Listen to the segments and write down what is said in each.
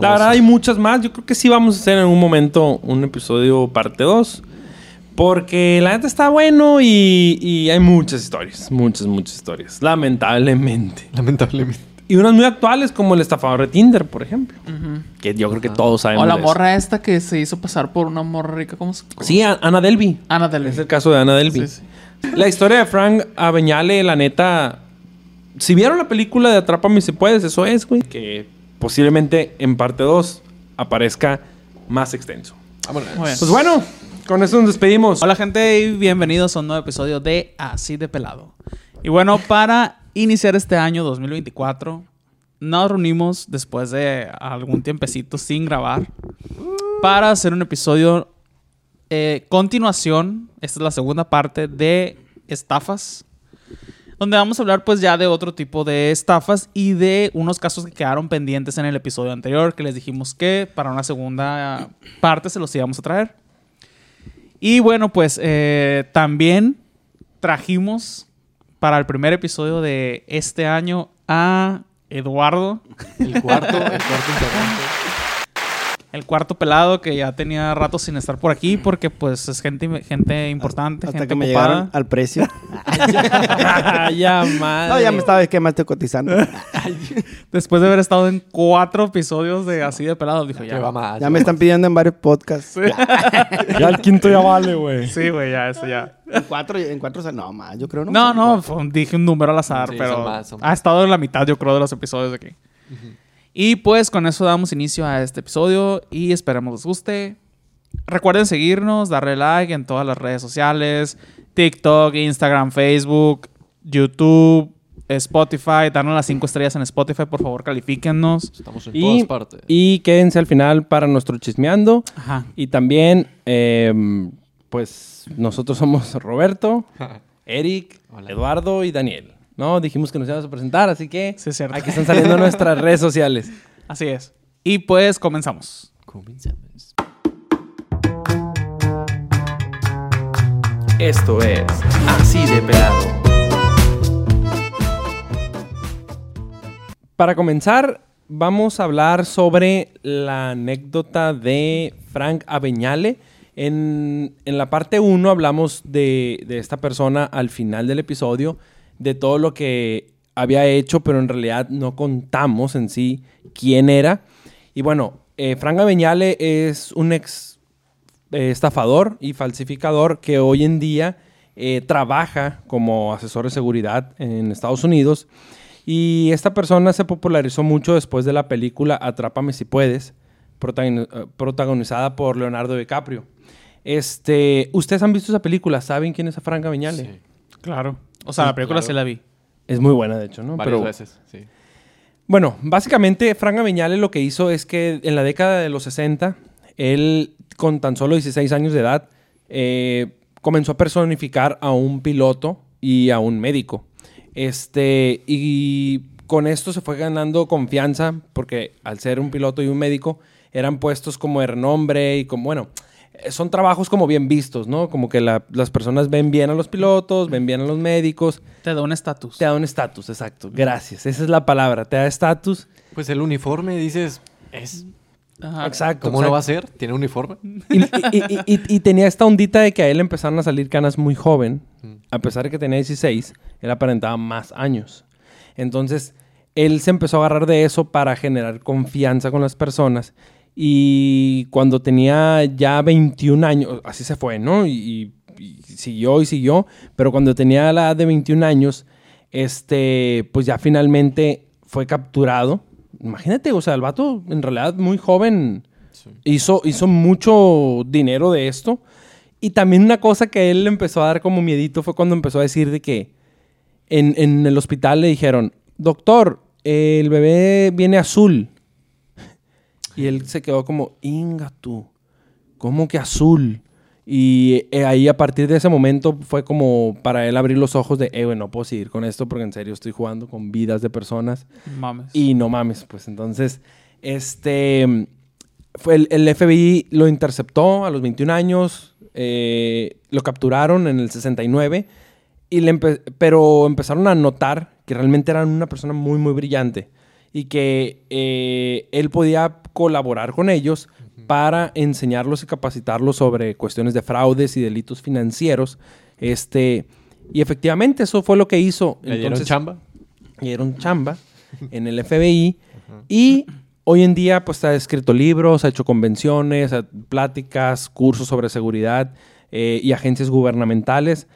La verdad hay muchas más. Yo creo que sí vamos a hacer en un momento un episodio parte 2. Porque la neta está bueno y, y hay muchas historias. Muchas, muchas historias. Lamentablemente. Lamentablemente. Y unas muy actuales como el estafador de Tinder, por ejemplo. Que yo creo que todos sabemos O la de eso. morra esta que se hizo pasar por una morra rica. ¿Cómo se Sí, a- Ana Delby. Ana del Es el caso de Ana Delby. Sí, La historia de Frank Abeñale, la neta. Si vieron la película de Atrápame si puedes, eso es, güey. Que posiblemente en parte 2 aparezca más extenso. Vámonos. Pues bueno, con eso nos despedimos. Hola gente y bienvenidos a un nuevo episodio de Así de Pelado. Y bueno, para iniciar este año 2024, nos reunimos después de algún tiempecito sin grabar para hacer un episodio eh, continuación. Esta es la segunda parte de estafas. Donde vamos a hablar pues ya de otro tipo de estafas y de unos casos que quedaron pendientes en el episodio anterior que les dijimos que para una segunda parte se los íbamos a traer. Y bueno, pues eh, también trajimos para el primer episodio de este año a Eduardo, El cuarto, el cuarto integrante. El cuarto pelado que ya tenía rato sin estar por aquí porque pues es gente, gente importante, Hasta gente que me ocupada. llegaron al precio. ya, madre. No, ya me estaba, es que más estoy cotizando. Después de haber estado en cuatro episodios de así de pelado, dijo ya. va más. Ya me están pidiendo en varios podcasts. Ya el quinto ya vale, güey. Sí, güey, ya, eso ya. En cuatro, en cuatro, o sea, no, más, yo creo, ¿no? No, no, fue dije un número al azar, Sí, pero son más, son ha estado en la mitad, yo creo, de los episodios de aquí. Y pues con eso damos inicio a este episodio y esperemos les guste. Recuerden seguirnos, darle like en todas las redes sociales, TikTok, Instagram, Facebook, YouTube, Spotify, darnos las cinco estrellas en Spotify, por favor, califíquennos. Estamos en Y, todas partes. y quédense al final para nuestro chismeando. Ajá. Y también, eh, pues, nosotros somos Roberto, Eric, Hola. Eduardo y Daniel. ¿No? Dijimos que nos íbamos a presentar, así que Sí, es cierto. aquí están saliendo nuestras redes sociales. Así es. Y pues comenzamos. Comenzamos. Esto es Así de Pelado. Para comenzar, vamos a hablar sobre la anécdota de Frank Abeñale. En, en la parte 1 hablamos de, de esta persona al final del episodio, de todo lo que había hecho, pero en realidad no contamos en sí quién era. Y bueno, eh, Frank es un ex eh, estafador y falsificador que hoy en día eh, trabaja como asesor de seguridad en Estados Unidos. Y esta persona se popularizó mucho después de la película Atrápame si puedes, eh, protagonizada por Leonardo DiCaprio. Este, ¿Ustedes han visto esa película? ¿Saben quién es Frank Abeñale? Sí. Claro. O sea, Sí, la película claro. sí la vi. Es muy buena, de hecho, ¿no? Varias Pero- veces, sí. Bueno, básicamente Frank Abeñale lo que hizo es que en la década de los 60, él con tan solo 16 años de edad eh, comenzó a personificar a un piloto y a un médico. Este, y con esto se fue ganando confianza porque al ser un piloto y un médico eran puestos como de renombre y como, bueno, son trabajos como bien vistos, ¿no? Como que la- las personas ven bien a los pilotos, ven bien a los médicos. Te da un estatus. Te da un estatus, exacto. Gracias. Esa es la palabra. Te da estatus. Pues el uniforme, dices, es... Ajá. Exacto. ¿Cómo lo va a exacto. hacer? ¿Tiene uniforme? Y, y- y- y- y tenía esta ondita de que a él empezaron a salir canas muy joven. Mm. A pesar de que tenía 16, él aparentaba más años. Entonces, él se empezó a agarrar de eso para generar confianza con las personas. Y cuando tenía ya 21 años, así se fue, ¿no? Y, siguió y siguió. Pero cuando tenía la edad de 21 años, este, pues ya finalmente fue capturado. Imagínate, o sea, el vato en realidad muy joven Sí. hizo, hizo mucho dinero de esto. Y también una cosa que él le empezó a dar como miedito fue cuando empezó a decir de que en, en el hospital le dijeron, doctor, el bebé viene azul. Y él se quedó como, inga tú, ¿cómo que azul? Y eh, ahí a partir de ese momento fue como para él abrir los ojos de, eh, bueno, no puedo seguir con esto porque en serio estoy jugando con vidas de personas. Mames. Y no mames, pues entonces, este, fue el, el FBI lo interceptó a los 21 años, eh, lo capturaron en el 69, y le empe- pero empezaron a notar que realmente era una persona muy, muy brillante. Y que eh, él podía colaborar con ellos para enseñarlos y capacitarlos sobre cuestiones de fraudes y delitos financieros. Este, y efectivamente eso fue lo que hizo. ¿Le dieron Entonces, chamba? le dieron chamba en el FBI y hoy en día pues ha escrito libros, ha hecho convenciones, pláticas, cursos sobre seguridad eh, y agencias gubernamentales.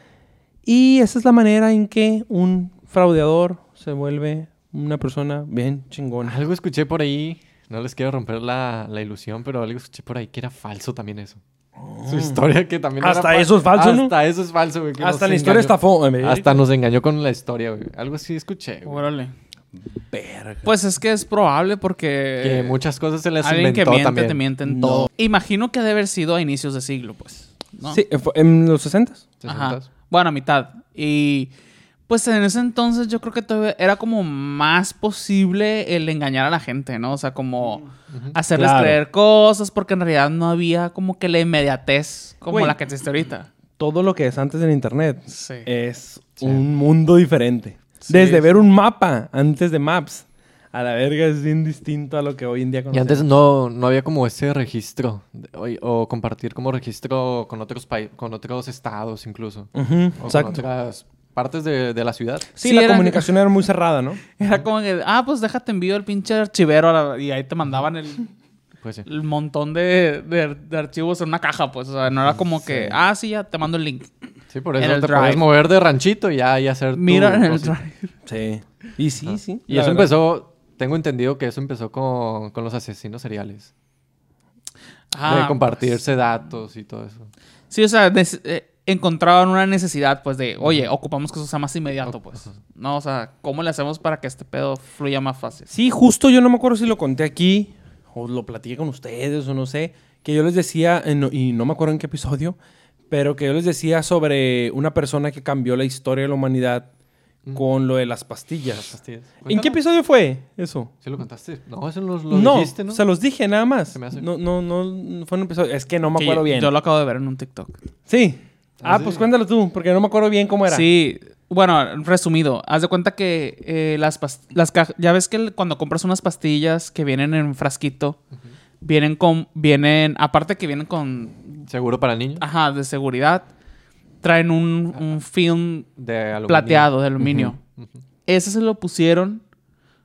Y esa es la manera en que un fraudeador se vuelve una persona bien chingona. Algo escuché por ahí, no les quiero romper la, la ilusión, pero algo escuché por ahí que era falso también eso. Su historia que también era Hasta eso es falso, ¿no? Hasta eso es falso, güey. Hasta la historia engañó. estafó. Hasta nos engañó con la historia, güey. Algo así escuché, güey. Órale. Verga. Pues es que es probable porque... Que muchas cosas se les Alguien que miente, también. te mienten No. todo. Imagino que debe haber sido a inicios de siglo, pues. ¿no? Sí, en los 60 Ajá. 60s. Bueno, a mitad. Y pues en ese entonces yo creo que todavía era como más posible el engañar a la gente, ¿no? O sea, como hacerles Claro. creer cosas porque en realidad no había como que la inmediatez como Güey. la que existe ahorita. Todo lo que es antes del internet Sí. es un mundo diferente. Sí, Desde sí. ver un mapa antes de Maps a la verga es bien distinto a lo que hoy en día Y conocemos. antes no, no había como ese registro de- o, o compartir como registro con otros con otros estados incluso. O con exacto. otras partes de, de la ciudad. Sí, Sí, la era- comunicación era muy cerrada, ¿no? Era como que, ah, pues déjate envío el pinche archivero la- y ahí te mandaban el, Pues sí. el montón de, de- de archivos en una caja, pues. O sea, no era como que, ah, sí, ya te mando el link. Sí, por eso te drive. puedes mover de ranchito y ya y hacer tu Mira en el drive. Sí. Y sí, sí. Y eso verdad. empezó, tengo entendido que eso empezó con, con los asesinos seriales. Ah, de compartirse datos y todo eso. Sí, o sea, nece- eh, encontraban una necesidad, pues, de, oye, ocupamos que eso sea más inmediato, pues. No, o sea, ¿cómo le hacemos para que este pedo fluya más fácil? Sí, justo yo no me acuerdo si lo conté aquí o lo platiqué con ustedes o no sé, que yo les decía, en- y no me acuerdo en qué episodio, pero que yo les decía sobre una persona que cambió la historia de la humanidad con lo de las pastillas. Pastillas. ¿En qué episodio fue eso? ¿Sí lo contaste? No, eso lo, lo no, dijiste, ¿no? se los dije nada más. Se me hace. No, no, no, fue un episodio. Es que no me acuerdo yo, bien. Yo lo acabo de ver en un TikTok. Sí. ¿Ah, sí? pues cuéntalo tú, porque no me acuerdo bien cómo era. Sí, bueno, resumido, haz de cuenta que eh, las, las cajas, ya ves que el- cuando compras unas pastillas que vienen en frasquito, vienen con, vienen, aparte que vienen con, Seguro para niños. ajá, de seguridad, traen un, un film De aluminio. plateado de aluminio. Ujú. Ese se lo pusieron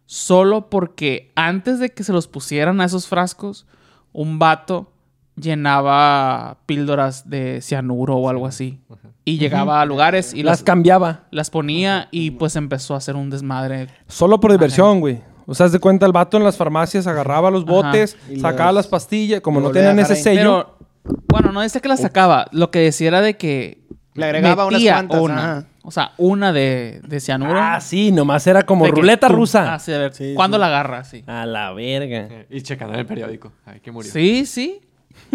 solo porque antes de que se los pusieran a esos frascos, un vato llenaba píldoras de cianuro o algo así. Y llegaba a lugares y las las, cambiaba. las ponía y pues empezó a hacer un desmadre. Solo por diversión, güey. O sea, haz de cuenta, el vato en las farmacias agarraba los botes, Y sacaba los- las pastillas, como no tenían ese ahí. sello. Pero, bueno, no decía que las sacaba. Lo que decía era de que Le agregaba unas cuantas, una. ajá. O sea, una de, de cianuro. Ah, sí, nomás era como De ruleta rusa. Ah, sí, a ver, Sí, ¿cuándo sí. la agarra? Sí. A la verga. Y checando en el periódico. Ay, que murió. Sí, sí.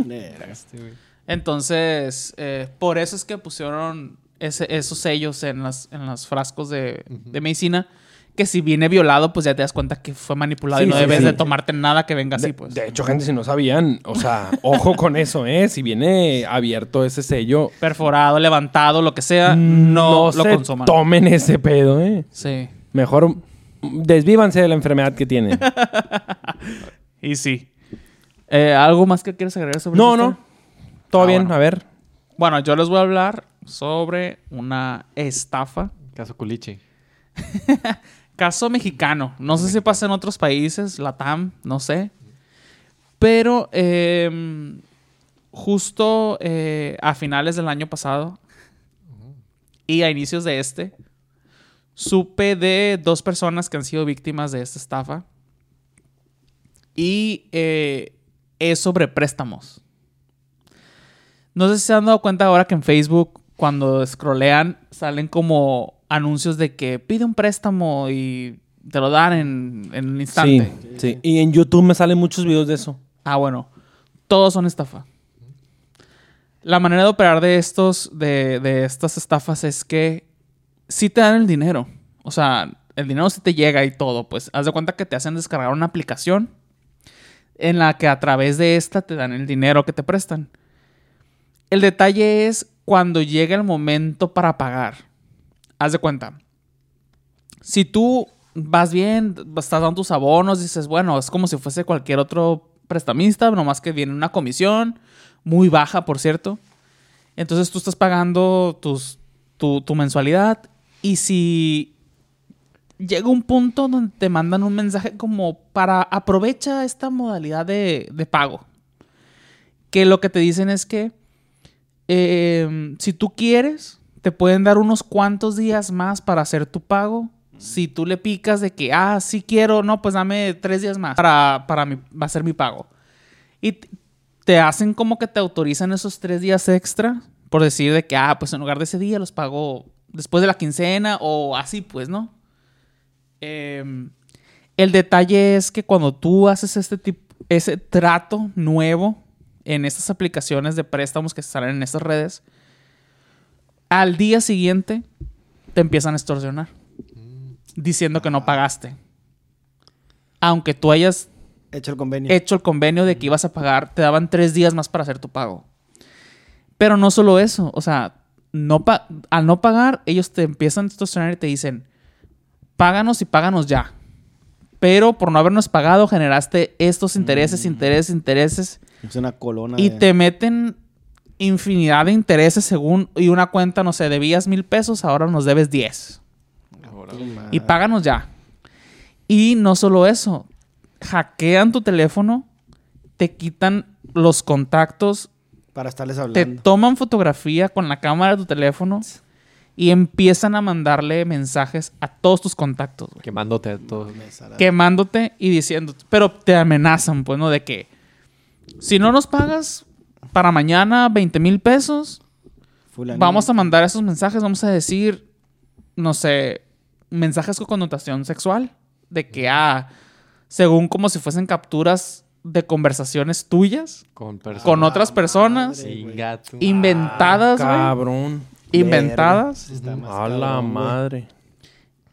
Güey. Entonces, eh, por eso es que pusieron ese- esos sellos en, las, en los frascos de, de medicina. Que si viene violado, pues ya te das cuenta que fue manipulado y Sí, no sí, debes sí. de tomarte nada que venga así, De, pues. de hecho, gente, si no sabían, o sea, ojo con eso, ¿eh? Si viene abierto ese sello, Perforado, levantado, lo que sea, no, lo se consuman. tomen ese pedo, ¿eh? Sí. Mejor desvívanse de la enfermedad que tienen. Y sí. Eh, ¿Algo más que quieres agregar sobre no, no. historia? Todo Ah, bien, bueno. a ver. Bueno, yo les voy a hablar sobre una estafa. Caso Culichi. Caso mexicano. No sé si pasa en otros países, Latam, no sé. Pero eh, justo eh, a finales del año pasado y a inicios de este, supe de dos personas que han sido víctimas de esta estafa. Y eh, es sobre préstamos. No sé si se han dado cuenta ahora que en Facebook, cuando scrollean, salen como anuncios de que pide un préstamo y te lo dan en, en un Sí, instante. sí. Y en YouTube me salen muchos videos de eso. Ah, bueno. Todos son estafa. La manera de operar de estos, de, de estas estafas es que sí te dan el dinero. O sea, el dinero sí te llega y todo. Pues haz de cuenta que te hacen descargar una aplicación en la que a través de esta te dan el dinero que te prestan. El detalle es cuando llega el momento para pagar. Haz de cuenta. Si tú vas bien, estás dando tus abonos, dices, bueno, es como si fuese cualquier otro prestamista, nomás que viene una comisión, muy baja, por cierto. Entonces tú estás pagando tus, tu, tu mensualidad y si llega un punto donde te mandan un mensaje como para aprovecha esta modalidad de, de pago. Que lo que te dicen es que eh, si tú quieres, te pueden dar unos cuantos días más para hacer tu pago. Si tú le picas de que, ah, sí quiero, no, pues dame tres días más para, para mi, ser mi pago. Y te hacen como que te autorizan esos tres días extra por decir de que, ah, pues en lugar de ese día los pago después de la quincena o así, pues, ¿no? Em, el detalle es que cuando tú haces este tipo, ese trato nuevo en estas aplicaciones de préstamos que salen en estas redes, al día siguiente te empiezan a extorsionar diciendo que no pagaste. Aunque tú hayas Hecho el convenio. hecho el convenio de que ibas a pagar, te daban tres días más para hacer tu pago. Pero no solo eso, o sea, no pa- al no pagar, ellos te empiezan a extorsionar y te dicen, páganos y páganos ya. Pero por no habernos pagado, generaste estos intereses, intereses, intereses. Es una colona. Y de- te meten infinidad de intereses según... Y una cuenta, no sé, debías mil pesos, ahora nos debes diez. Y páganos ya. Y no solo eso, hackean tu teléfono, te quitan los contactos, Para estarles te hablando. toman fotografía con la cámara de tu teléfono y empiezan a mandarle mensajes a todos tus contactos, güey. Quemándote todo. Me sala- Quemándote y diciendo, pero te amenazan, pues, ¿no? De que si no nos pagas para mañana 20 mil pesos, Fulanito. Vamos a mandar esos mensajes, vamos a decir, no sé, mensajes con connotación sexual. De que, ah, según como si fuesen capturas de conversaciones tuyas Con personas. con otras personas madre, inventadas, güey. Cabrón. Inventadas. Está más A la cabrón, madre.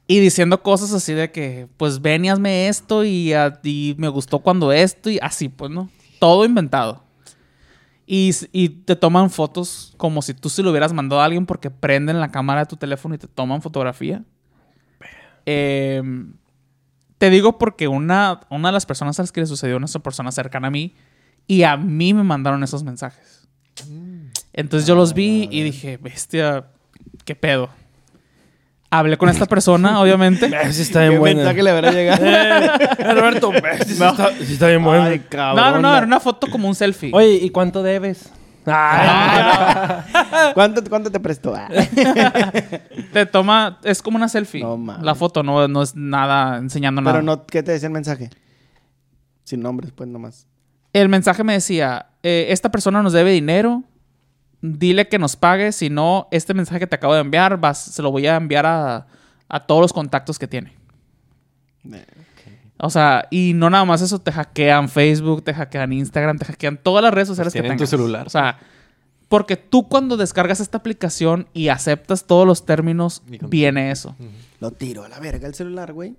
Y diciendo cosas así de que, pues ven y hazme esto y, a- y me gustó cuando esto y así, pues, ¿no? Todo inventado. Y, y te toman fotos como si tú se lo hubieras mandado a alguien porque prenden la cámara de tu teléfono y te toman fotografía. Em, te digo porque una, una de las personas a las que le sucedió, una persona cercana a mí, y a mí me mandaron esos mensajes. Entonces yo los vi y dije, bestia, qué pedo. Hablé con esta persona, obviamente. Sí está ¿Qué bien buena. mensaje le habrá llegado? Eh, Roberto, sí, está, sí está bien buena. Ay, cabrón. No, no, no, era una foto como un selfie. Oye, ¿y cuánto debes? Ah, ¿Cuánto, ¿Cuánto te prestó? Ah. Te toma, es como una selfie. No mames. la foto no, no es nada enseñando nada. Pero no, ¿qué te decía el mensaje? Sin nombres, pues nomás. El mensaje me decía, eh, esta persona nos debe dinero, dile que nos pague, si no, este mensaje que te acabo de enviar, vas, se lo voy a enviar a, a todos los contactos que tiene. O sea, y no nada más eso, te hackean Facebook, te hackean Instagram, te hackean todas las redes sociales que tienen tu tengas. celular. O sea, porque tú cuando descargas esta aplicación y aceptas todos los términos, viene eso. Lo tiro a la verga el celular, güey.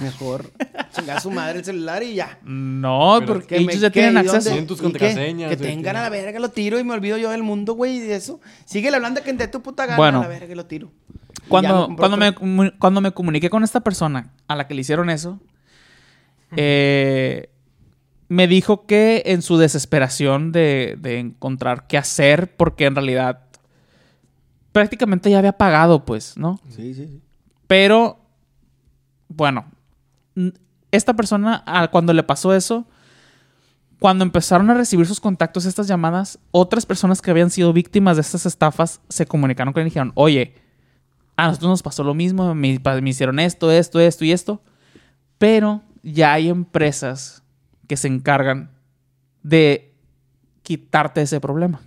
Mejor chingar a su madre el celular y ya. No, Pero porque Que me- ellos ya que- tienen ¿y acceso. Tienen tus contraseñas, Que de tengan que- a la verga, lo tiro y me olvido yo del mundo, güey, y de eso. Sigue hablando que de tu puta gana Bueno. a la verga y lo tiro. Cuando, compro cuando, me, cuando me comuniqué con esta persona a la que le hicieron eso, eh, me dijo que en su desesperación de, de encontrar qué hacer, porque en realidad prácticamente ya había pagado, pues, ¿no? Sí, sí, sí. Pero, bueno, esta persona, cuando le pasó eso, cuando empezaron a recibir sus contactos, estas llamadas, otras personas que habían sido víctimas de estas estafas se comunicaron con él y dijeron, oye, a nosotros nos pasó lo mismo, me, me hicieron esto, esto, esto y esto, pero ya hay empresas que se encargan de quitarte ese problema.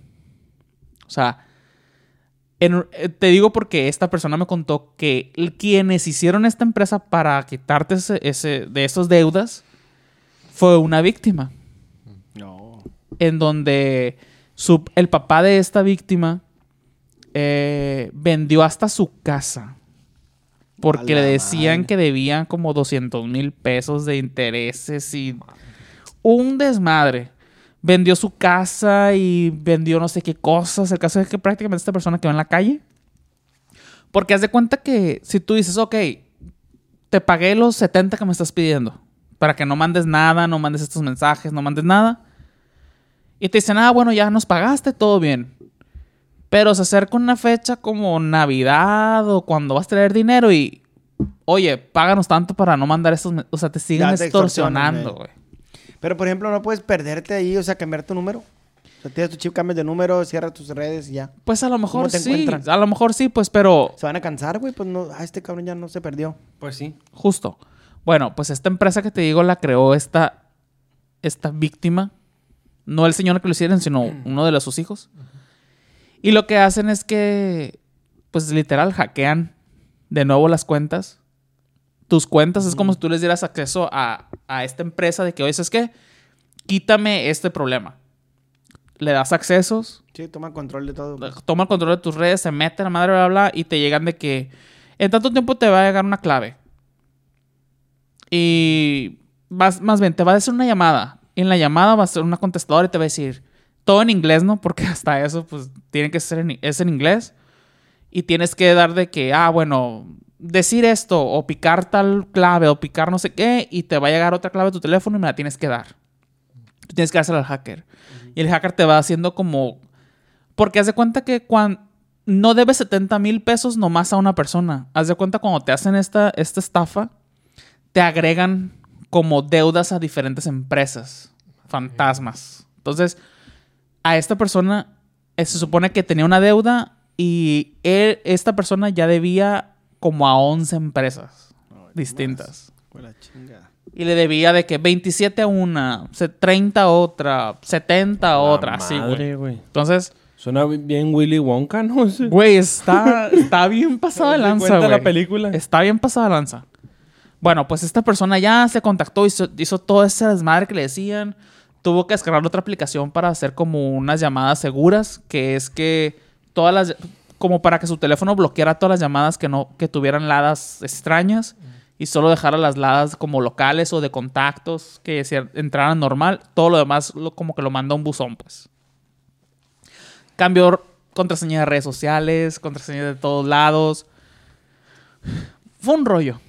O sea, en- eh, te digo porque esta persona me contó que quienes hicieron esta empresa para quitarte ese, ese- de esas deudas fue una víctima. No. En donde su- el papá de esta víctima eh, vendió hasta su casa. Porque le decían madre. que debían como 200 mil pesos de intereses y un desmadre. Vendió su casa y vendió no sé qué cosas. El caso es que prácticamente esta persona quedó en la calle. Porque haz de cuenta que si tú dices, ok, te pagué los 70 que me estás pidiendo. Para que no mandes nada, no mandes estos mensajes, no mandes nada. Y te dicen, ah, bueno, ya nos pagaste, todo bien. Pero se acerca una fecha como Navidad o cuando vas a traer dinero y, oye, páganos tanto para no mandar estos... men-". O sea, te siguen extorsionando, güey. Pero, por ejemplo, no puedes perderte ahí, o sea, cambiar tu número. O sea, tienes tu chip, cambias de número, cierras tus redes y ya. Pues a lo mejor te sí. encuentran? A lo mejor sí, pues, pero Se van a cansar, güey. Pues no, ah, este cabrón ya no se perdió. Pues sí. Justo. Bueno, pues esta empresa que te digo la creó esta, esta víctima. No el señor que lo hicieron, sino uno de los, sus hijos. Y lo que hacen es que, pues literal, hackean de nuevo las cuentas. Tus cuentas es como si tú les dieras acceso a, a esta empresa de que, oye, ¿sabes qué? Quítame este problema. Le das accesos, Sí, toma control de todo. toma el control de tus redes, se mete la madre, bla, bla, bla, y te llegan de que en tanto tiempo te va a llegar una clave. Y más, más bien, te va a hacer una llamada. Y en la llamada va a ser una contestadora y te va a decir todo en inglés, ¿no? Porque hasta eso, pues, tiene que ser en, es en inglés. Y tienes que dar de que, ah, bueno, decir esto, o picar tal clave, o picar no sé qué, y te va a llegar otra clave a tu teléfono y me la tienes que dar. Tú tienes que dársela al hacker. Y el hacker te va haciendo como porque haz de cuenta que cuando no debes 70 mil pesos nomás a una persona. Haz de cuenta cuando te hacen esta, esta estafa, te agregan como deudas a diferentes empresas, fantasmas. Entonces, a esta persona eh, se supone que tenía una deuda y él- esta persona ya debía como a 11 empresas distintas. Fue la chingada. Y le debía de que 27 a una, se- 30 a otra, 70 a otra, así, güey. madre, güey. Entonces, Suena bien Willy Wonka, ¿no? Sí. Güey, está, está bien pasada de ¿Te lanza, güey. la película? Está bien pasada de lanza. Bueno, pues esta persona ya se contactó, hizo, hizo todo ese desmadre que le decían. Tuvo que descargar otra aplicación para hacer como unas llamadas seguras, que es que todas las... Como para que su teléfono bloqueara todas las llamadas que no que tuvieran ladas extrañas y solo dejara las ladas como locales o de contactos que entraran normal. Todo lo demás lo- como que lo manda a un buzón, pues. Cambió contraseña de redes sociales, contraseña de todos lados. Fue un rollo.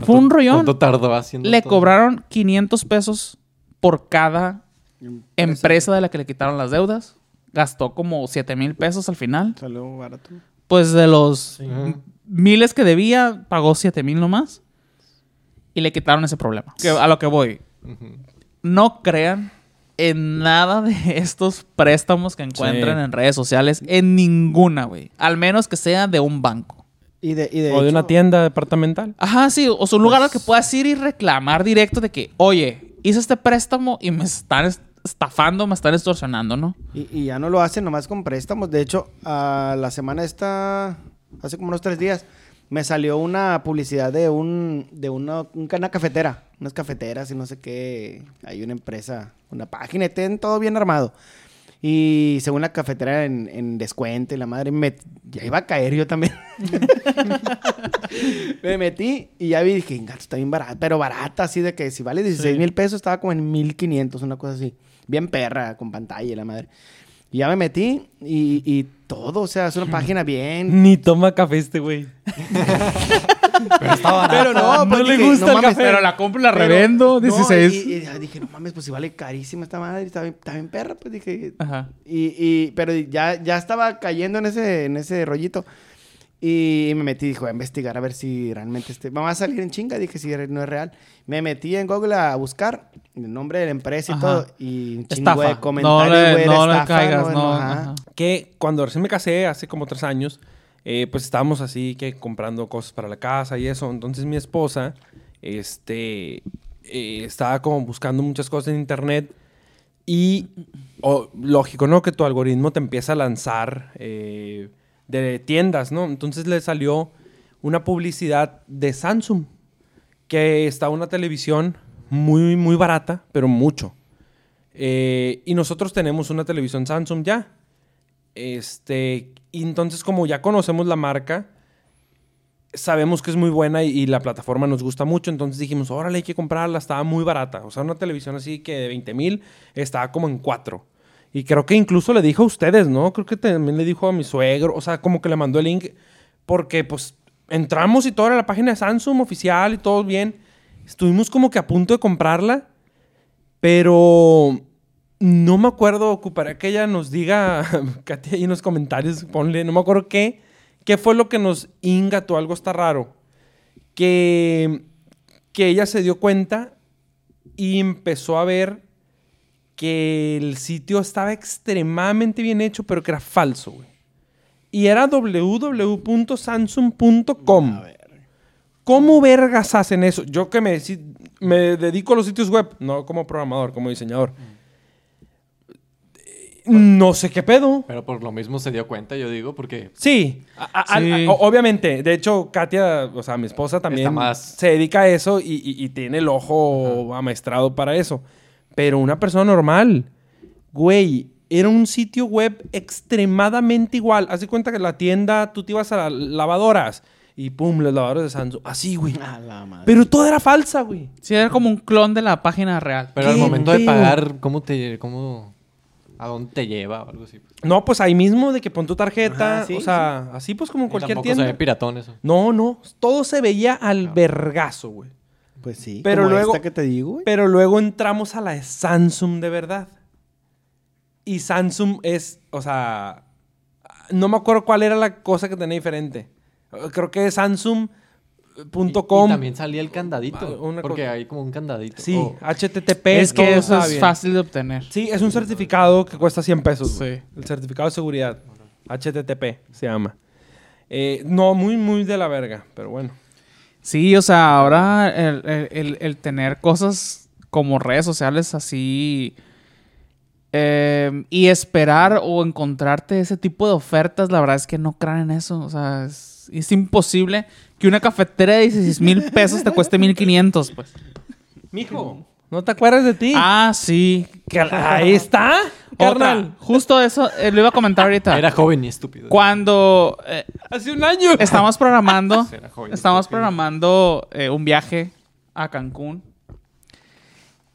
Fue un rollón. ¿Cuánto tardó haciendo Le todo? cobraron 500 pesos por cada empresa de la que le quitaron las deudas. Gastó como 7 mil pesos al final. Salió barato. Pues de los miles que debía, pagó 7 mil nomás. Y le quitaron ese problema. Que, a lo que voy. No crean en nada de estos préstamos que encuentran Sí. en redes sociales. En ninguna, güey. Al menos que sea de un banco. Y de, y de o de una tienda departamental. Ajá, sí. O sea, un lugar al que puedas ir y reclamar directo de que, oye, hice este préstamo y me están est- estafando, me están extorsionando, ¿no? Y, y ya no lo hacen nomás con préstamos. De hecho, a la semana esta, hace como unos tres días, me salió una publicidad de un de una, un- una cafetera. Unas cafeteras y no sé qué. Hay una empresa, una página, tienen todo bien armado. Y según la cafetera en, en descuento y la madre, me, ya iba a caer yo también. me metí y ya vi, dije, "Ingato, está bien barata, pero barata, así de que si vale 16 mil pesos, estaba como en 1500, una cosa así. Bien perra, con pantalla y la madre. Y ya me metí y, y todo, o sea, es una página bien. Ni toma café este güey. Pero no, No pues le dije, gusta no el mames, café. Pero la compro y la pero- revendo, no, 16. y, y dije, no mames, pues si vale carísima esta madre, está bien, está bien perra, pues dije. Ajá. Y, y, pero ya, ya estaba cayendo en ese, en ese rollito. Y me metí, dijo, a investigar a ver si realmente este... Me va a salir en chinga, dije, si no es real. Me metí en Google a buscar el nombre de la empresa y Ajá. todo. Y un chingo Estafa. de No comentarios, güey, no le estafa, caigas, no. Ajá. ajá. Que cuando recién me casé, hace como tres años, eh, pues estábamos así que comprando cosas para la casa y eso. Entonces mi esposa, este, eh, estaba como buscando muchas cosas en internet y, o, lógico, ¿no? Que tu algoritmo te empieza a lanzar eh, de tiendas, ¿no? Entonces le salió una publicidad de Samsung, que está una televisión muy, muy barata, pero mucho. Eh, y nosotros tenemos una televisión Samsung ya. Este, y entonces como ya conocemos la marca, sabemos que es muy buena y, la plataforma nos gusta mucho, entonces dijimos, órale, hay que comprarla, estaba muy barata. O sea, una televisión así que de 20 mil estaba como en 4. Y creo que incluso le dijo a ustedes, ¿no? Creo que también le dijo a mi suegro, o sea, como que le mandó el link porque pues entramos y todo era la página de Samsung oficial y todo bien. Estuvimos como que a punto de comprarla, pero no me acuerdo, ocuparé que ella nos diga, Katy, ahí en los comentarios, ponle, no me acuerdo qué, qué fue lo que nos ingató, algo está raro. Que, que ella se dio cuenta y empezó a ver que el sitio estaba extremadamente bien hecho, pero que era falso, güey. Y era www.samsung.com. ¿Cómo vergas hacen eso? Yo que me, me dedico a los sitios web, no como programador, como diseñador. No sé qué pedo. Pero por lo mismo se dio cuenta, yo digo, porque Sí, a- a- Sí. a- o- obviamente. De hecho, Katia, o sea, mi esposa también Está más- se dedica a eso y, y- y tiene el ojo amaestrado para eso. Pero una persona normal, güey, era un sitio web extremadamente igual. Haz de cuenta que la tienda, tú te ibas a las lavadoras y pum, las lavadoras de Samsung. Así, güey. A la madre. Pero todo era falsa, güey. Sí, era como un clon de la página real. pero al ¿Qué momento de pagar, ¿cómo te cómo a dónde te lleva o algo así? No, pues ahí mismo de que pon tu tarjeta. Ajá, sí, o sea, así pues como en cualquier tampoco tienda. se ve piratón eso. No, no. Todo se veía al vergazo, güey. Pues sí. Pero como luego- esta que te digo, güey. Pero luego entramos a la de Samsung de verdad. Y Samsung es, o sea, no me acuerdo cuál era la cosa que tenía diferente. Creo que es Samsung.com. Y, y también salía el candadito. Una porque cosa- hay como un candadito. Sí, Oh, HTTP. es que eso es bien. fácil de obtener. Sí, es un certificado que cuesta 100 pesos. Sí. El certificado de seguridad. HTTP se llama. Eh, no, muy, muy de la verga, pero bueno. Sí, o sea, ahora el, el- el- tener cosas como redes sociales así eh, y esperar o encontrarte ese tipo de ofertas, la verdad es que no crean en eso. O sea, es, es imposible que una cafetera de 16 mil pesos te cueste 1500, pues. Mijo, ¿no te acuerdas de ti? Ah, sí. Que- ahí está, carnal. Otra. Justo eso eh, lo iba a comentar ahorita. Era joven y estúpido. Cuando eh, Hace un año. estamos programando, Era joven, estamos estúpido. programando eh, un viaje a Cancún.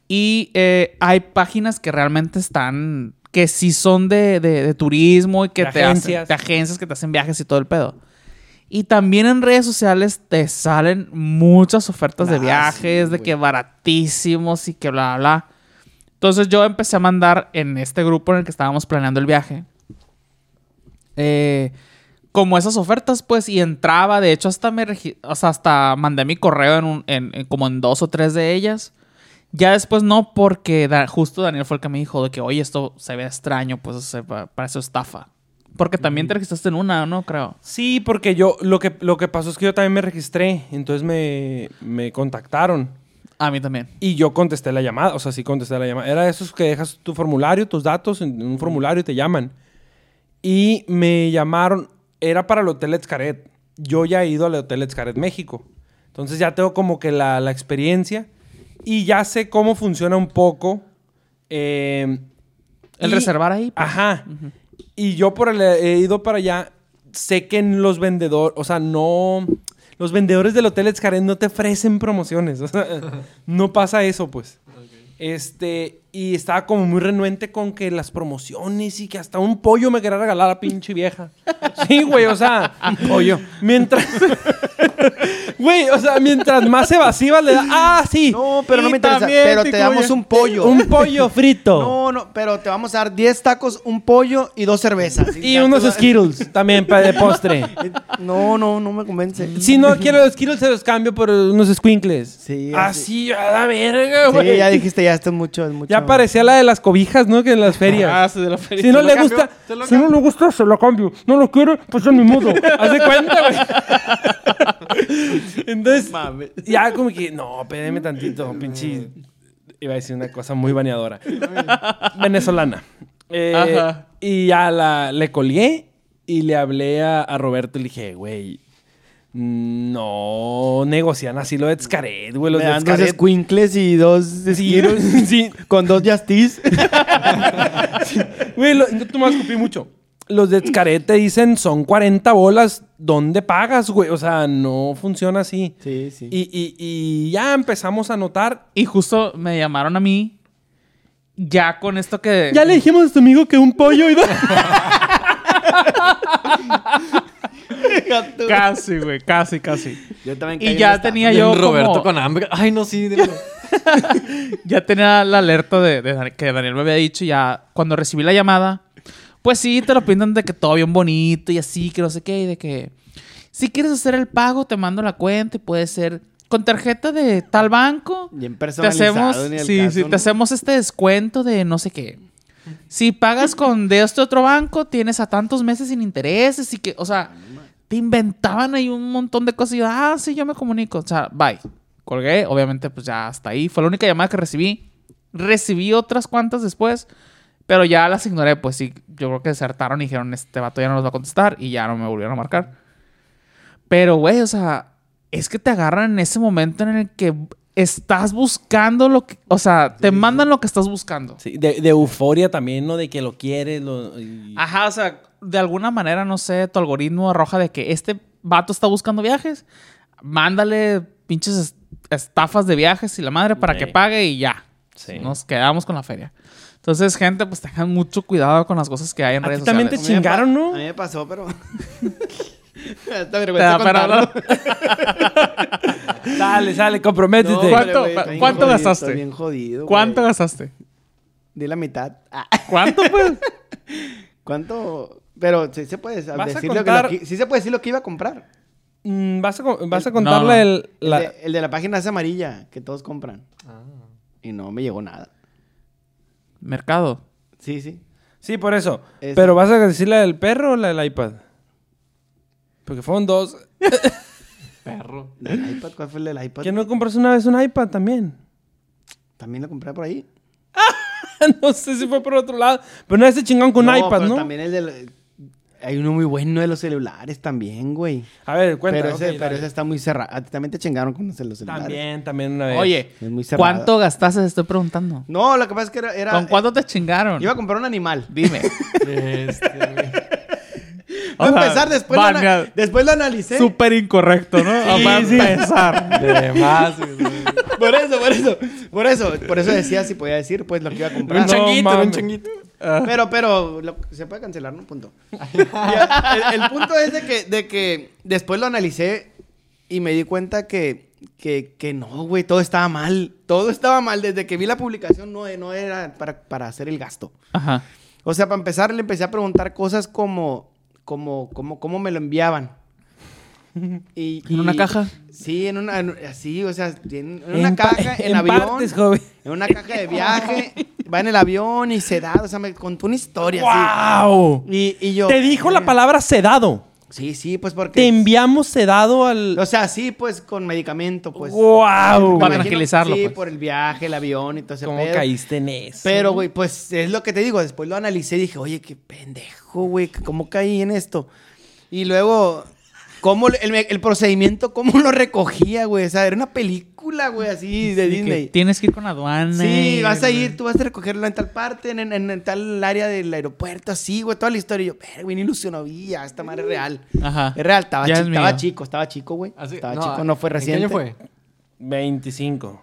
Y eh, hay páginas que realmente están, que sí son de, de- de turismo y que De te agencias. hacen, de agencias que te hacen viajes y todo el pedo. Y también en redes sociales te salen muchas ofertas de Ah, viajes, sí, de que baratísimos y que bla, bla, bla. Entonces yo empecé a mandar en este grupo en el que estábamos planeando el viaje. eh, como esas ofertas, pues, y entraba. De hecho, hasta me o sea, hasta mandé mi correo en, un- en- en como en dos o tres de ellas. Ya después no, porque da- justo Daniel fue el que me dijo de que, oye, esto se ve extraño, pues, parece estafa. Porque también te registraste en una, ¿no? Creo. Sí, porque yo, lo que, lo que pasó es que yo también me registré, entonces me, me contactaron A mí también. y yo contesté la llamada, o sea, sí contesté la llamada. Era de esos que dejas tu formulario, tus datos en un formulario y te llaman. Y me llamaron, era para el Hotel Xcaret. Yo ya he ido al Hotel Xcaret México. Entonces ya tengo como que la, la experiencia y ya sé cómo funciona un poco. eh, El y- reservar ahí. pues. Ajá. Y yo por el he ido para allá, sé que en los vendedores, o sea, no los vendedores del Hotel Xcaret no te ofrecen promociones, o sea, no pasa eso, pues. Este, y estaba como muy renuente con que las promociones y que hasta un pollo me quería regalar a la pinche vieja. Sí, güey, o sea, pollo. Mientras Güey, o sea, mientras más evasiva le da, ah, sí. No, pero no me interesa. Pero te te damos un pollo. Un pollo frito. No, no, pero te vamos a dar 10 tacos, un pollo y dos cervezas. Y unos Skittles también para de postre. No, no, no me convence. Si no quiero los Skittles, se los cambio por unos squinkles. Sí, Así, a la verga, Sí, güey. ya dijiste, ya esto es mucho, es mucho. Ya parecía la de las cobijas, ¿no? Que en las ferias. Ah, sí, de la feria. si no ¿Te lo le gusta, ¿Te lo si no le gusta, se lo cambio. No lo quiere, pues en mi modo. Haz de cuenta, güey. Entonces, ya como que, no, espérame tantito, pinche. Iba a decir una cosa muy baneadora. Venezolana. Eh, Ajá. Y ya la, le colgué y le hablé a, a Roberto y le dije, güey, no negocian así lo de Xcaret, güey. Los Me de dos squinkles y dos Sí, sí. con dos Justice. Güey, lo- tú me escupir mucho. Los de Xcaret te dicen son 40 bolas. ¿Dónde pagas, güey? O sea, no funciona así. Sí, sí. Y, y- y ya empezamos a notar. Y justo me llamaron a mí. Ya con esto que. Ya le dijimos a tu amigo que un pollo y. Casi, güey, casi, casi. Yo también Y ya tenía yo Roberto como- con hambre. Ay, no, sí, ya tenía la alerta de, de que Daniel me había dicho. Ya cuando recibí la llamada, pues sí, te lo pintan de que todo bien bonito y así, que no sé qué. Y de que si quieres hacer el pago, te mando la cuenta y puede ser con tarjeta de tal banco. Bien Te personalizado. hacemos, ni al sí, caso, sí, ¿no? te hacemos este descuento de no sé qué. Si pagas con de este otro banco, tienes a tantos meses sin intereses y que, o sea, te inventaban ahí un montón de cosas y yo, ah, sí, yo me comunico. O sea, bye. Colgué, obviamente, pues ya hasta ahí. Fue la única llamada que recibí. Recibí otras cuantas después, pero ya las ignoré, pues sí. Yo creo que desertaron y dijeron, este vato ya no nos va a contestar y ya no me volvieron a marcar. Pero, güey, o sea, es que te agarran en ese momento en el que estás buscando lo que, o sea, te mandan lo que estás buscando. Sí, de, de euforia también, ¿no? De que lo quieres. Lo, y- Ajá, o sea, de alguna manera, no sé, tu algoritmo arroja de que este vato está buscando viajes, mándale pinches es- estafas de viajes y la madre para que Sí. pague y ya. Sí. Nos quedamos con la feria. Entonces, gente, pues tengan mucho cuidado con las cosas que hay en ¿A redes ti también te sociales. A mí me pa- chingaron, ¿no? A mí me pasó, pero. Esta Te vergüenza contarlo. Sale, sale, comprométete. No, ¿Cuánto- bien cuánto jodido, gastaste? está bien jodido. ¿Cuánto gastaste? Di la mitad. Ah, ¿Cuánto, pues? ¿Cuánto? Pero sí se puede ¿Vas a decir lo que, contar? lo que- sí se puede decir lo que iba a comprar. Mm, ¿Vas a, vas contarle no, no. el... El, de, el de la página esa amarilla que todos compran. Ah. Y no me llegó nada. Mercado. Sí, sí. Sí, por eso. Pero ¿vas a decir la del perro o la del iPad? Porque fueron dos. Perro. ¿El iPad? ¿Cuál fue el del iPad? ¿Que no compras una vez un iPad también? También lo compré por ahí. no sé si fue por otro lado. Pero no ese chingón con un iPad, pero ¿no? también el del... Hay uno muy bueno de los celulares también, güey. A ver, cuenta. pero ese, pero está muy cerrado. A ti también te chingaron con los celulares. También, también una vez. Oye, Es muy. ¿cuánto gastaste? Te estoy preguntando. No, lo que pasa es que era... era- ¿Con cuánto te chingaron? Iba a comprar un animal. Dime. Este, güey. O Va a empezar, después, lo, ana- después lo analicé. Súper incorrecto, ¿no? Va a empezar. De más. Por eso, por eso. Por eso. Por eso decía si podía decir, pues, lo que iba a comprar. Un changuito, era un changuito. Pero, pero, lo- se puede cancelar, ¿no? Punto. El punto es de que, de que después lo analicé y me di cuenta que, que, que no, güey, todo estaba mal. Todo estaba mal. Desde que vi la publicación no, no era para, para hacer el gasto. Ajá. O sea, para empezar, le empecé a preguntar cosas como, como, como, cómo me lo enviaban. Y, ¿En una caja? Sí, en una, en- así, o sea, en, en una caja, en, en avión. partes, joven. En una caja de viaje, va en el avión y se da, o sea, me contó una historia así. ¡Wow! Y, y yo... Te dijo la eh, palabra sedado. Sí, sí, pues porque... Te enviamos sedado al... O sea, sí, pues con medicamento, pues. ¡Wow! Para tranquilizarlo, Sí, pues. por el viaje, el avión y todo ese ¿Cómo pedo. caíste en eso? Pero, güey, pues es lo que te digo. Después lo analicé y dije, oye, qué pendejo, güey. ¿Cómo caí en esto? Y luego, ¿cómo el, el procedimiento, cómo lo recogía, güey? O sea, era una película, güey, así de De que Disney. tienes que ir con aduana. Sí, y- vas a ir, tú vas a recogerlo en tal parte, en, en- en tal área del aeropuerto, así, güey, toda la historia. Y yo, pero, güey, ni ilusionó, vi, ya, esta madre es real. Ajá. Es real, estaba, Ya chi- es estaba chico, estaba chico, güey. Así- Estaba chico, no fue ¿en qué reciente. año fue? 25.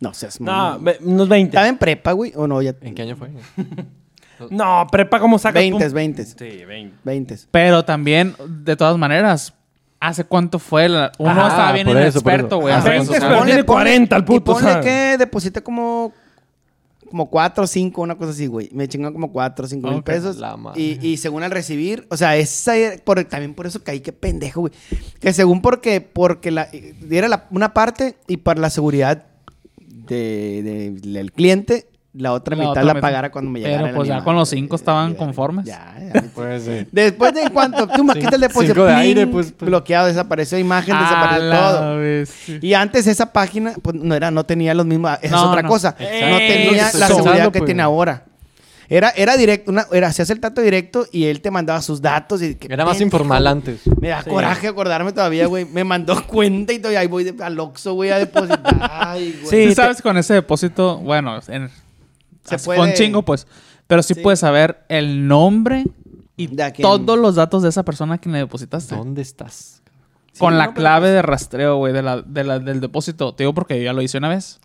No seas No, unos 20. ¿Estaba en prepa, güey? ¿O no? Ya... ¿En qué año fue? No, prepa como sacas 20, tú? 20. Sí, 20. 20. Pero también, de todas maneras, ¿hace cuánto fue? la- Uno Ajá, estaba bien inexperto, güey. Ah, en redes 20, sociales. pero tiene 40 el puto, Y ponle sea. que deposité como... Como 4 o 5, una cosa así, güey. Me chingan como 4 o 5 mil pesos. Y, y según al recibir, o sea, esa por, también por eso caí, qué pendejo, güey. Que según porque, porque la, era la- una parte y para la seguridad de- de- del cliente, la otra La mitad otra la mitad. pagara cuando me Pero, llegara el pues, ya con los cinco estaban Ya, conformes. Ya, ya. Pues sí. Después de cuanto tú me quitas el depósito, Cinco de ¡pling! aire, pues, pues. bloqueado, desapareció imagen, A desapareció la todo. vez, sí. Y antes esa página, pues no era, no tenía los mismos, esa No, es otra no. cosa. Exacto. No tenía que la seguridad que pues. tiene ahora. Era, era directo, una, era, hacías el trato directo y él te mandaba sus datos y Era más informal antes. Me da coraje acordarme todavía, güey. Me mandó cuenta y todavía ahí voy de- al Oxxo, güey, a depositar. Ay, güey. Sí, Sí, te- sabes con ese depósito, bueno, en, Se así puede- con chingo, pues. Pero sí, Sí. puedes saber el nombre y todos los datos de esa persona a quien le depositaste. ¿Dónde estás? con Sí, la no, clave pues- de rastreo, güey, de la, de la- del depósito. Te digo porque yo ya lo hice una vez.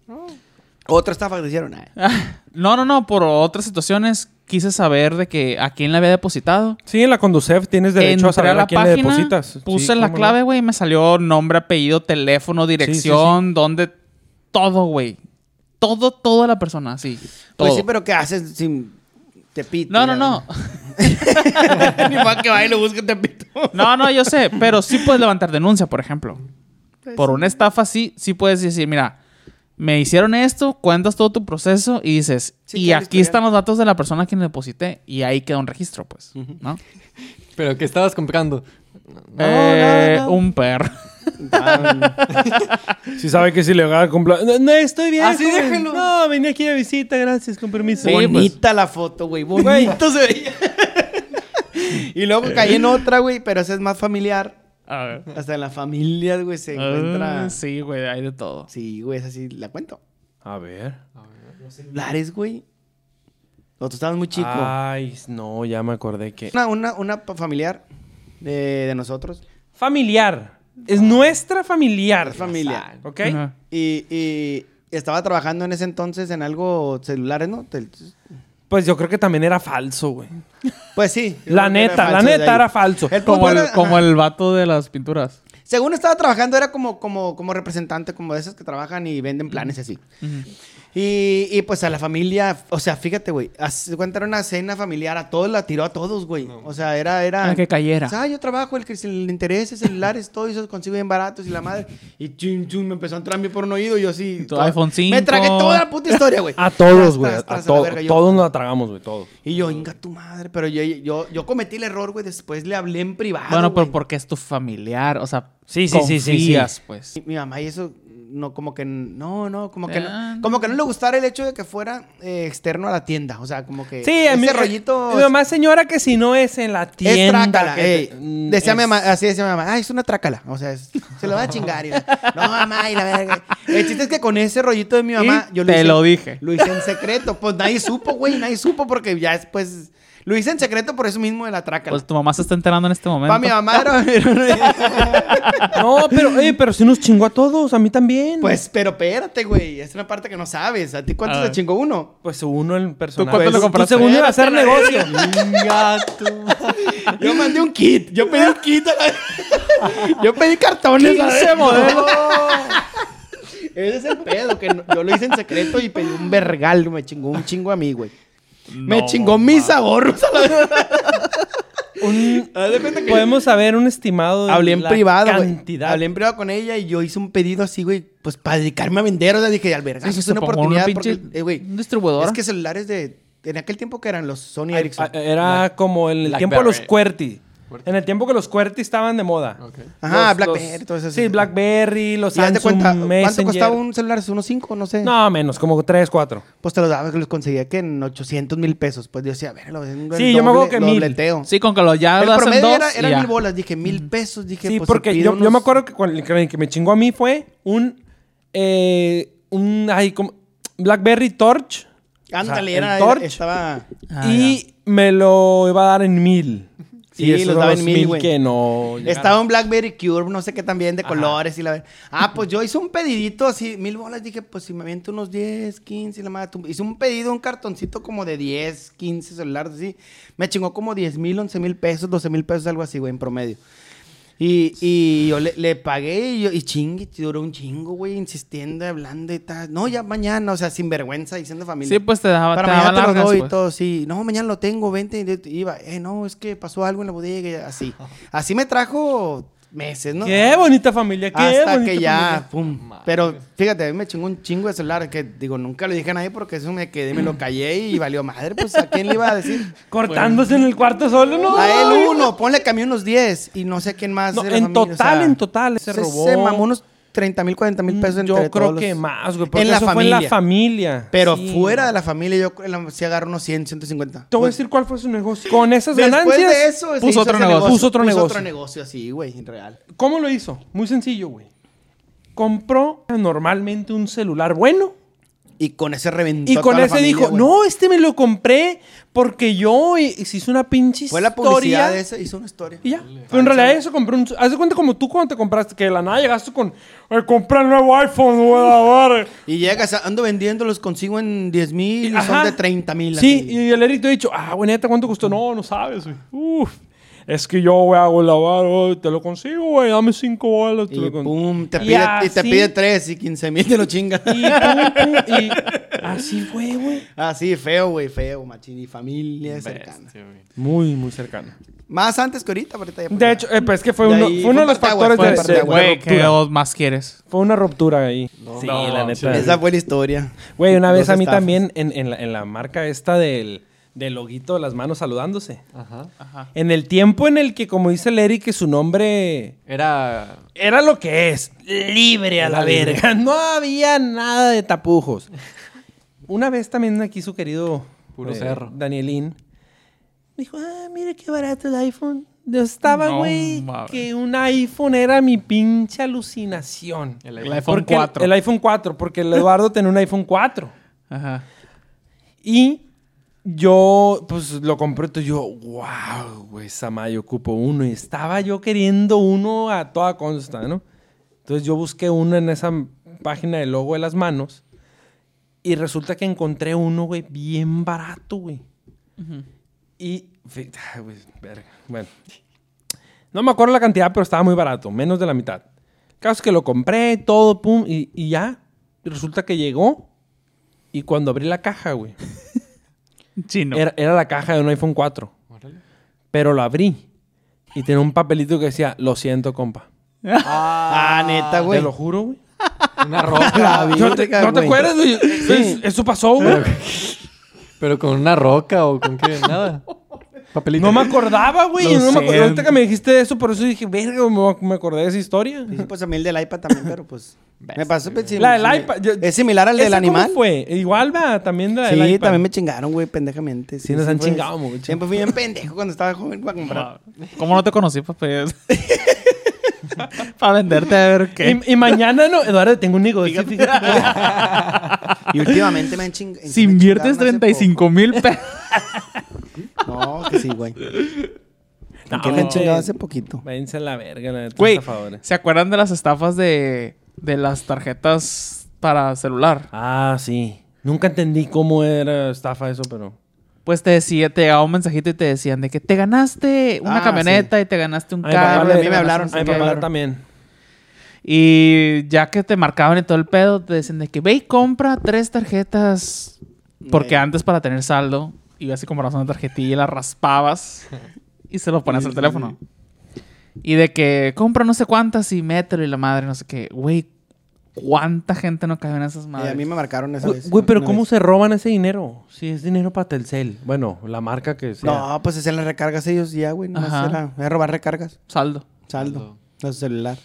Otra estafa que hicieron. eh. No, no, no. Por otras situaciones quise saber de que a quién le había depositado. Sí, en la Conducef tienes derecho a saber a, quién le depositas. puse Sí, la clave, güey, y me salió nombre, apellido, teléfono, dirección, dónde... Todo, güey. Todo, toda la persona, sí. Todo. Pues sí, pero ¿qué haces sin Tepito? No, no, no. Ni para que vaya y lo busque Tepito. No, no, yo sé, pero sí puedes levantar denuncia, por ejemplo. Por una estafa, sí, sí puedes decir, mira, me hicieron esto, cuentas todo tu proceso y dices, Sí, y aquí están los datos de la persona a quien le deposité. Y ahí queda un registro, pues, ¿no? ¿Pero qué estabas comprando? No, Eh. Un perro. Si sabe que es ilegal comprar. No, no, estoy bien. Así joven. déjelo. No, venía aquí de visita, gracias, con permiso. Sí, Bonita la foto, güey. Bonito se veía. y luego caí en otra, güey, pero esa es más familiar. A ver. Hasta en la familia, güey, se encuentra. Ah, sí, güey, hay de todo. Sí, güey, esa sí la cuento. A ver. Los celulares, güey. Nosotros estábamos muy chicos. Ay, no, ya me acordé que. Una, una, una familiar de, de nosotros. Familiar. Es nuestra familiar. Es familiar. ¿Ok? Y, y estaba trabajando en ese entonces en algo celulares, ¿no? Pues yo creo que también era falso, güey. Pues sí. La neta, la neta era falso. El Como el, era- como el vato de las pinturas. Según estaba trabajando, era como, como, como representante, como de esos que trabajan y venden planes y así. Y, y, pues a la familia, o sea, fíjate, güey, se cuenta era una cena familiar, a todos la tiró a todos, güey. O sea, era, era. Para que cayera. Ah, yo trabajo, el que se le interese, celulares, todo eso consigo bien baratos y la madre. Y chum, chum, me empezó a entrar a mí por un oído y yo así. Tu toda- iPhone 5. Me tragué toda la puta historia, güey. A todos, güey. A to- verga, yo- todos nos la tragamos, güey, todos. Y yo, inga tu madre, pero yo, yo, yo cometí el error, güey. Después le hablé en privado. bueno, pero porque es tu familiar, o sea, Sí, sí, sí, sí, pues. Mi, mi mamá y eso, no, como que, no, no, como que Ah. no, como que no le gustara el hecho de que fuera eh, externo a la tienda. O sea, como que Sí, a mí. ese rollito Mi mamá, señora, que si no es en la es tienda. trácala. que ey. te- mm, decía mi es- mamá, así decía mi mamá, ay, es una trácala. O sea, es- se lo va a chingar. Y la- no, mamá, y la verga. El chiste es que con ese rollito de mi mamá, Y yo te hice, lo dije. Lo hice en secreto. Pues nadie supo, güey, nadie supo porque ya después. Lo hice en secreto por eso mismo de la trácala. Pues tu mamá se está enterando en este momento. Para mi mamá era. No, pero, eh, pero si nos chingó a todos, a mí también. pues, pero espérate, güey. Es una parte que no sabes. ¿A ti cuánto A ver. chingó uno? Pues uno en personal. cuánto le Pues, compraste? Tú según iba a hacer negocio. Yo mandé un kit. Yo pedí un kit. a la- Yo pedí cartones. 15 ¿sabes? modelos. Ese es el pedo. Que no- yo lo hice en secreto y pedí un vergal. Me chingó un chingo a mí, güey. Me chingó mis ahorros a la vez. Un- que- Podemos saber un estimado de Hablé en la privado, cantidad. Hablé en privado con ella y yo hice un pedido así, güey, pues para dedicarme a vender. O sea, dije, al verga, Sí, es una oportunidad. una porque, eh, güey, distribuidora. Es que celulares de. En aquel tiempo que eran los Sony Ah, Ericsson. Era como el Blackberry. tiempo de los QWERTY. En el tiempo que los QWERTY estaban de moda. Ok. Ajá, Los- Blackberry, los- todo eso. Sí, Blackberry, los Samsung cuenta, ¿cuánto Messenger. costaba un celular? ¿Unos 5? No sé. No, menos, como 3, 4. Pues te los daba, que los conseguía que en 800 mil pesos. Pues yo decía, a ver, lo Sí, yo me acuerdo que mil. dobleteo. Sí, con que lo ya El lo hacen promedio dos era, y eran ya. mil bolas. Dije, mil pesos. Dije, Sí, pues, porque si yo, yo unos- me acuerdo que el que que me chingó a mí fue un. eh, un. Ay, como. Blackberry Torch. Ándale, o sea, era, el Torch. estaba... Ah, y me lo iba a dar en mil. Sí, y los daba en mil, güey. que no. llegaron. Estaba un Blackberry Cure, no sé qué también, de colores y la... Ah, pues yo hice un pedidito así, mil bolas. Dije, pues si me aviento unos 10, 15 y la madre... Hice un pedido, un cartoncito como de 10, 15 celulares así. Me chingó como 10 mil, 11 mil pesos, 12 mil pesos, algo así, güey, en promedio. Y, y yo le, le pagué y, yo, y chingue, duró un chingo, güey, insistiendo, hablando y tal. No, ya mañana, o sea, sin vergüenza, diciendo familia. Sí, pues te daba, Para te mañana daba te lo doy y pues. todo, sí. No, mañana lo tengo, vente. Y iba, eh, no, es que pasó algo en la bodega y así. Así me trajo meses, ¿no? Qué bonita familia, qué Hasta bonita que ya, familia. pum. Madre. Pero fíjate, a mí me chingó un chingo de celular que, digo, nunca le dije a nadie porque eso me quedé, me lo callé y valió madre. Pues, ¿a quién le iba a decir? Cortándose en el cuarto solo, ¿no? A él uno, ponle que a mí unos 10 y no sé quién más. No, en familia, o total, sea, en total, se se, robó. se mamó unos 30 mil, 40 mil pesos entre Yo creo todos que más, güey. Porque En la eso fue en la familia. Pero Sí. fuera de la familia, yo sí agarro unos 100, 150. Te voy a Pues, decir cuál fue su negocio. Con esas Después ganancias. de eso, puso hizo otro ese negocio. Puso otro negocio. otro negocio así, güey, en real. ¿Cómo lo hizo? Muy sencillo, güey. Compró normalmente un celular bueno Y con ese reventó Y con toda la ese familia, dijo, no, este me lo compré porque yo y, y se hizo una pinche Fue la historia. publicidad de esa, hizo una historia. Y ya. Pero en realidad eso compré un... Haz de cuenta como tú cuando te compraste, que de la nada llegaste con... "Ay, compré el nuevo iPhone, güey, a ver". Y llegas, ando vendiéndolos, consigo en 10 mil y son de 30 mil. Sí, y el Eric te ha dicho, ah, güey, neta, ¿cuánto costó? No, no sabes, güey. Uf. Es que yo, güey, hago la güey, te lo consigo, güey, dame cinco bolas. te Y lo pum, te Y pide, y te así- pide 3 y 15 mil te lo chinga. Y pum, pum, y así fue, güey. Ah, sí, feo, güey, feo, machín. Y familia cercana. Muy, muy cercano. Más antes que ahorita, ahorita ya. pues, De ya. hecho, eh, pues es que fue De uno, ahí fue uno de los factores parteaguas, de, Güey, ¿qué más quieres? Fue una ruptura ahí. sí, no, la neta. esa fue la historia. Güey, una vez a mí estafas. también, en, en la, en la marca esta del, del loguito de las manos saludándose. Ajá. Ajá. En el tiempo en el que, como dice el Eric, que su nombre Era. era lo que es, libre a la verga. No había nada de tapujos. Una vez también aquí su querido Puro eh, cerro. Danielín dijo, ah, mira qué barato el iPhone. Yo estaba, güey, que un iPhone era mi pinche alucinación. El El iPhone. Porque el- 4. El, iPhone 4, porque el Eduardo tenía un iPhone 4. Ajá. Y yo, pues lo compré, entonces yo, wow, güey, Samay, ocupo uno. Y estaba yo queriendo uno a toda consta, ¿no? Entonces yo busqué uno en esa página del logo de las manos. Y resulta que encontré uno, güey, bien barato, güey. Y, fi- ay, güey, verga, bueno. No me acuerdo la cantidad, pero estaba muy barato, menos de la mitad. Caso es que lo compré, todo, pum, y, y ya. Y resulta que llegó. Y cuando abrí la caja, güey, Era, era la caja de un iPhone 4. Órale. Pero lo abrí. Y tenía un papelito que decía, lo siento, compa. Ah, neta, güey. Te lo juro, güey. Una roca. La ¿No te, no acuerdas, güey? Es- Eso pasó, güey. Pero con una roca o con qué, nada. Papelito. No me acordaba, güey. No me acuerdo. siento. Ahorita que me dijiste eso, por eso dije, verga, me, me acordé de esa historia. Sí, pues a mí el del iPad también, pero pues. me pasó. pues, sí, La del sí, iPad, yo- es similar al del ¿Esa cómo animal. fue? Igual va, también la Sí, del iPad. también me chingaron, güey, pendejamente. Sí, nos han chingado mucho. Siempre fui bien pendejo cuando estaba joven para comprar. ¿Cómo no te conocí, papá? Para venderte a ver qué. Y, y mañana no, Eduardo, tengo un negocio. fíjate. Y últimamente me han chingado. Si inviertes 35 mil pesos. No, que sí, güey. No, que me han chingado hace poquito. Váyanse a la verga, la neta, Güey, estafadores. ¿se acuerdan de las estafas de, de las tarjetas para celular? Ah, sí. Nunca entendí cómo era estafa eso, pero... Pues te decía, te llegaba un mensajito y te decían de que te ganaste una Ah, camioneta y te ganaste un papá carro. a mí me hablaron, A mi papá también. Y ya que te marcaban y todo el pedo, te decían de que ve y compra tres tarjetas. Porque antes para tener saldo, ibas y comprabas una tarjetilla y la raspabas y se lo ponías al teléfono. Y de que compra no sé cuántas y mételo y la madre, no sé qué. Güey, ¿cuánta gente no cae en esas Y madres? a mí me marcaron esa Güey, vez. güey, pero ¿cómo vez. se roban ese dinero? Si es dinero para Telcel. Bueno, la marca que sea. No, pues hacían las recargas ellos ya, güey. No Ajá. era, era robar recargas. Saldo. Saldo. Saldo. A su celular.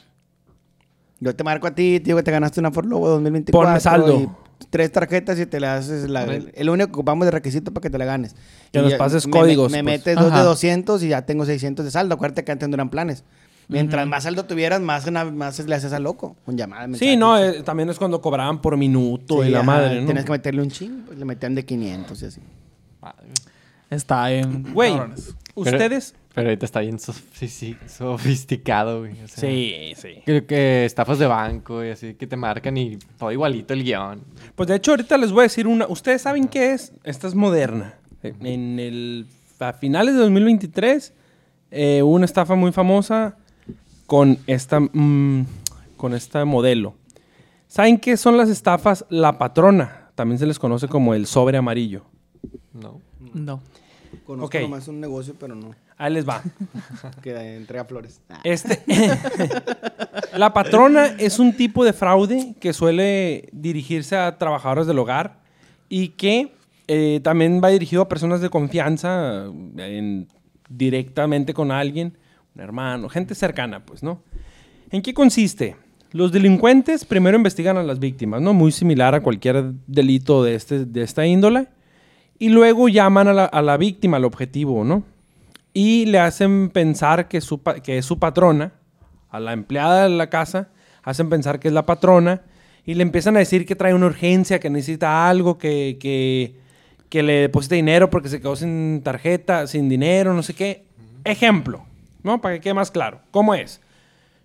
Yo te marco a ti, tío, que te ganaste una Ford Lobo 2024. Ponme saldo. Tres tarjetas y te le haces la, Ponme- el único que ocupamos de requisito para que te la ganes. Que Y nos ya pases me- códigos, Me, pues. metes dos Ajá. de 200 y ya tengo 600 de saldo. Acuérdate que antes no eran planes. Mientras más saldo tuvieras, más, más le haces al loco. Con llamadas. Sí, no, eh, también es cuando cobraban por minuto y la madre, ¿no? Tienes que meterle un ching, pues le metían de 500 y así. Está bien. Güey, ustedes... Pero ahorita está bien sof- sí, sí, sofisticado, güey. o sea, Sí, sí. Creo que estafas de banco y así que te marcan y todo igualito el guion. Pues de hecho ahorita les voy a decir una. ¿Ustedes saben qué es? Esta es moderna. En el... A finales de 2023 eh, hubo una estafa muy famosa con esta... mm, con esta modelo. ¿Saben qué son las estafas? La patrona. También se les conoce como el sobre amarillo. No. No. Conozco Ok. nomás un negocio, pero no. Ahí les va. Que entrega flores. Ah. Este, la patrona es un tipo de fraude que suele dirigirse a trabajadores del hogar y que eh, también va dirigido a personas de confianza en- directamente con alguien, un hermano, gente cercana, pues, ¿no? ¿En qué consiste? Los delincuentes primero investigan a las víctimas, ¿no? Muy similar a cualquier delito de, este, de esta índole. Y luego llaman a la, a la víctima, al objetivo, ¿no? Y le hacen pensar que, su, que es su patrona, a la empleada de la casa, hacen pensar que es la patrona y le empiezan a decir que trae una urgencia, que necesita algo, que, que, que le deposite dinero porque se quedó sin tarjeta, sin dinero, no sé qué. Ejemplo, ¿no? Para que quede más claro. ¿Cómo es?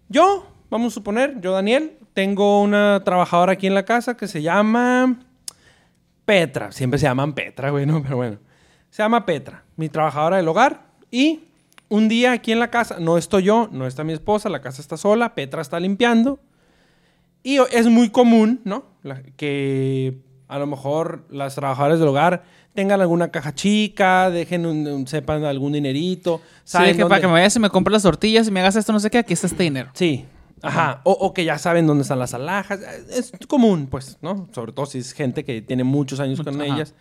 Yo, vamos a suponer, yo Daniel, tengo una trabajadora aquí en la casa que se llama Petra. Siempre se llaman Petra, güey, ¿no? Pero bueno. Se llama Petra, mi trabajadora del hogar. Y un día aquí en la casa, no estoy yo, no está mi esposa, la casa está sola, Petra está limpiando. Y es muy común, ¿no? La- que a lo mejor las trabajadoras del hogar tengan alguna caja chica, dejen un, un- sepan algún dinerito. Sí, saben que para dónde- que me vayas y me compres las tortillas y me hagas esto, no sé qué, aquí está este dinero. Sí. Ajá. O, o que ya saben dónde están las alhajas. Es común, pues, ¿no? Sobre todo si es gente que tiene muchos años con Ajá. ellas.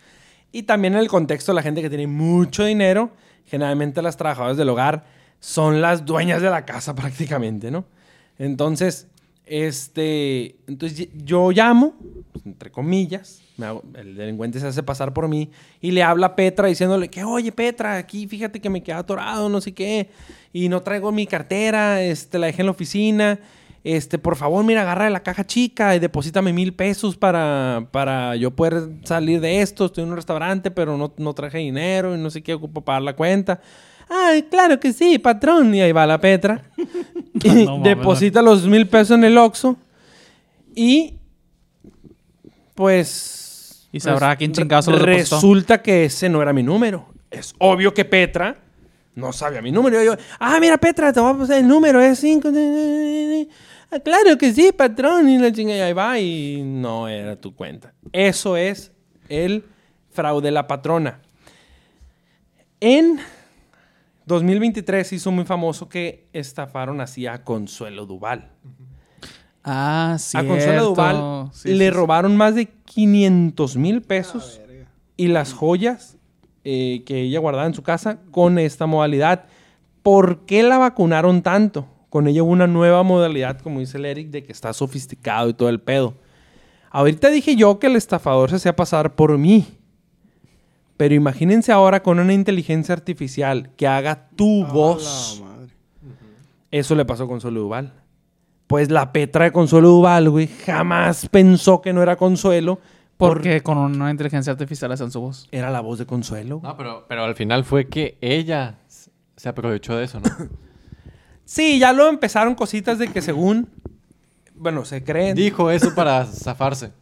Y también en el contexto, la gente que tiene mucho dinero, generalmente las trabajadoras del hogar son las dueñas de la casa prácticamente, ¿no? Entonces, este, entonces yo llamo, pues, entre comillas, el delincuente se hace pasar por mí y le habla a Petra diciéndole que, oye Petra, aquí fíjate que me queda atorado, no sé qué, y no traigo mi cartera, este, la dejé en la oficina, este, por favor, mira, agarra la caja chica y deposítame mil pesos para, para yo poder salir de esto, estoy en un restaurante, pero no, no traje dinero y no sé qué, ocupo pagar la cuenta. Ay, claro que sí, patrón. Y ahí va la Petra. y No deposita los mil pesos en el Oxxo. Y pues... Y sabrá pues, quién chingados se lo depositó. Resulta que ese no era mi número. Es obvio que Petra no sabía mi número. Yo, ah, mira, Petra, te voy a pasar el número, es 5. Ah, claro que sí, patrón. Y la chinga y ahí va y no era tu cuenta. Eso es el fraude de la patrona. En 2023 se hizo muy famoso que estafaron así a Consuelo Duval. Ah, sí. A Consuelo Duval le robaron más de 500 mil pesos y las joyas eh, que ella guardaba en su casa con esta modalidad. ¿Por qué la vacunaron tanto? Con ella hubo una nueva modalidad, como dice el Eric, de que está sofisticado y todo el pedo. Ahorita dije yo que el estafador se hacía pasar por mí. Pero imagínense ahora con una inteligencia artificial que haga tu voz. La madre. Eso le pasó a Consuelo Duval. Pues la Petra de Consuelo Duval, güey, jamás pensó que no era Consuelo. Porque con una inteligencia artificial hacen su voz. Era la voz de Consuelo. No, pero, pero al final fue que ella se aprovechó de eso, ¿no? Sí, ya luego empezaron cositas de que según... Bueno, se creen. Dijo eso para zafarse.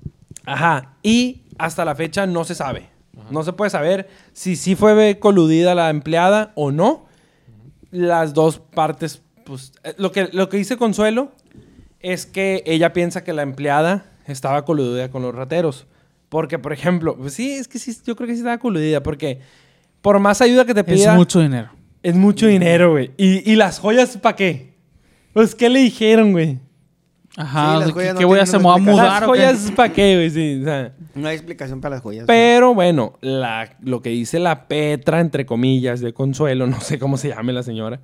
Ajá. Y hasta la fecha no se sabe. No se puede saber si sí fue coludida la empleada o no. Las dos partes, pues... eh, Lo que, lo que dice Consuelo es que ella piensa que la empleada estaba coludida con los rateros. Porque, por ejemplo, pues sí, es que sí, yo creo que sí estaba coludida. Porque por más ayuda que te Es pida... mucho dinero. Es mucho dinero, güey. ¿Y, y las joyas para qué? Pues, ¿qué le dijeron, güey? Ajá. Sí, las ¿qué- joyas ¿Qué no voy a hacer? ¿Me voy a mudar Las joyas para qué, güey? Sí, o sea... No hay explicación para las joyas. Pero bueno, la- lo que dice la Petra, entre comillas, de Consuelo, no sé cómo se llame la señora,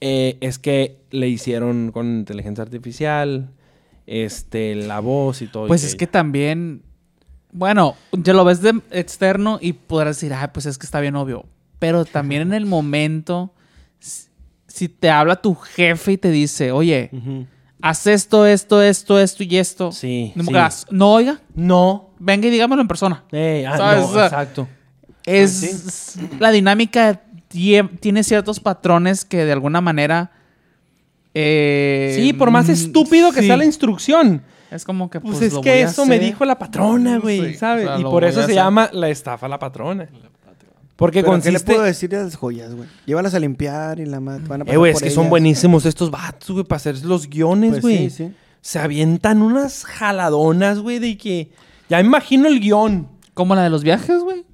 eh, es que le hicieron con inteligencia artificial, este, la voz y todo. y Pues es que también. Bueno, ya lo ves de externo y podrás decir, ah, pues es que está bien obvio. Pero también en el momento, si- te habla tu jefe y te dice, oye, haz esto, esto, esto, esto y esto. Sí, No, me sí. hagas, no, oiga, No. venga y dígamelo en persona. Eh, ah, ¿Sabes? no, O sea, exacto. Es la dinámica tie- tiene ciertos patrones que de alguna manera. eh, Sí, por más mm, estúpido que sí. sea la instrucción. Es como que Pues, pues, es lo que voy a eso me dijo la patrona, güey, Sí, ¿sabes? o sea, y por eso se hacer. llama la estafa a la patrona. Porque ¿Pero ¿Qué le consiste... puedo decir de las joyas, güey? Llévalas a limpiar y la van a Eh, pasar güey, es por que son buenísimos estos vatos, güey, para hacer los guiones, Pues güey. sí, sí. Se avientan unas jaladonas, güey, de que... Ya imagino el guion. Como la de los viajes, güey.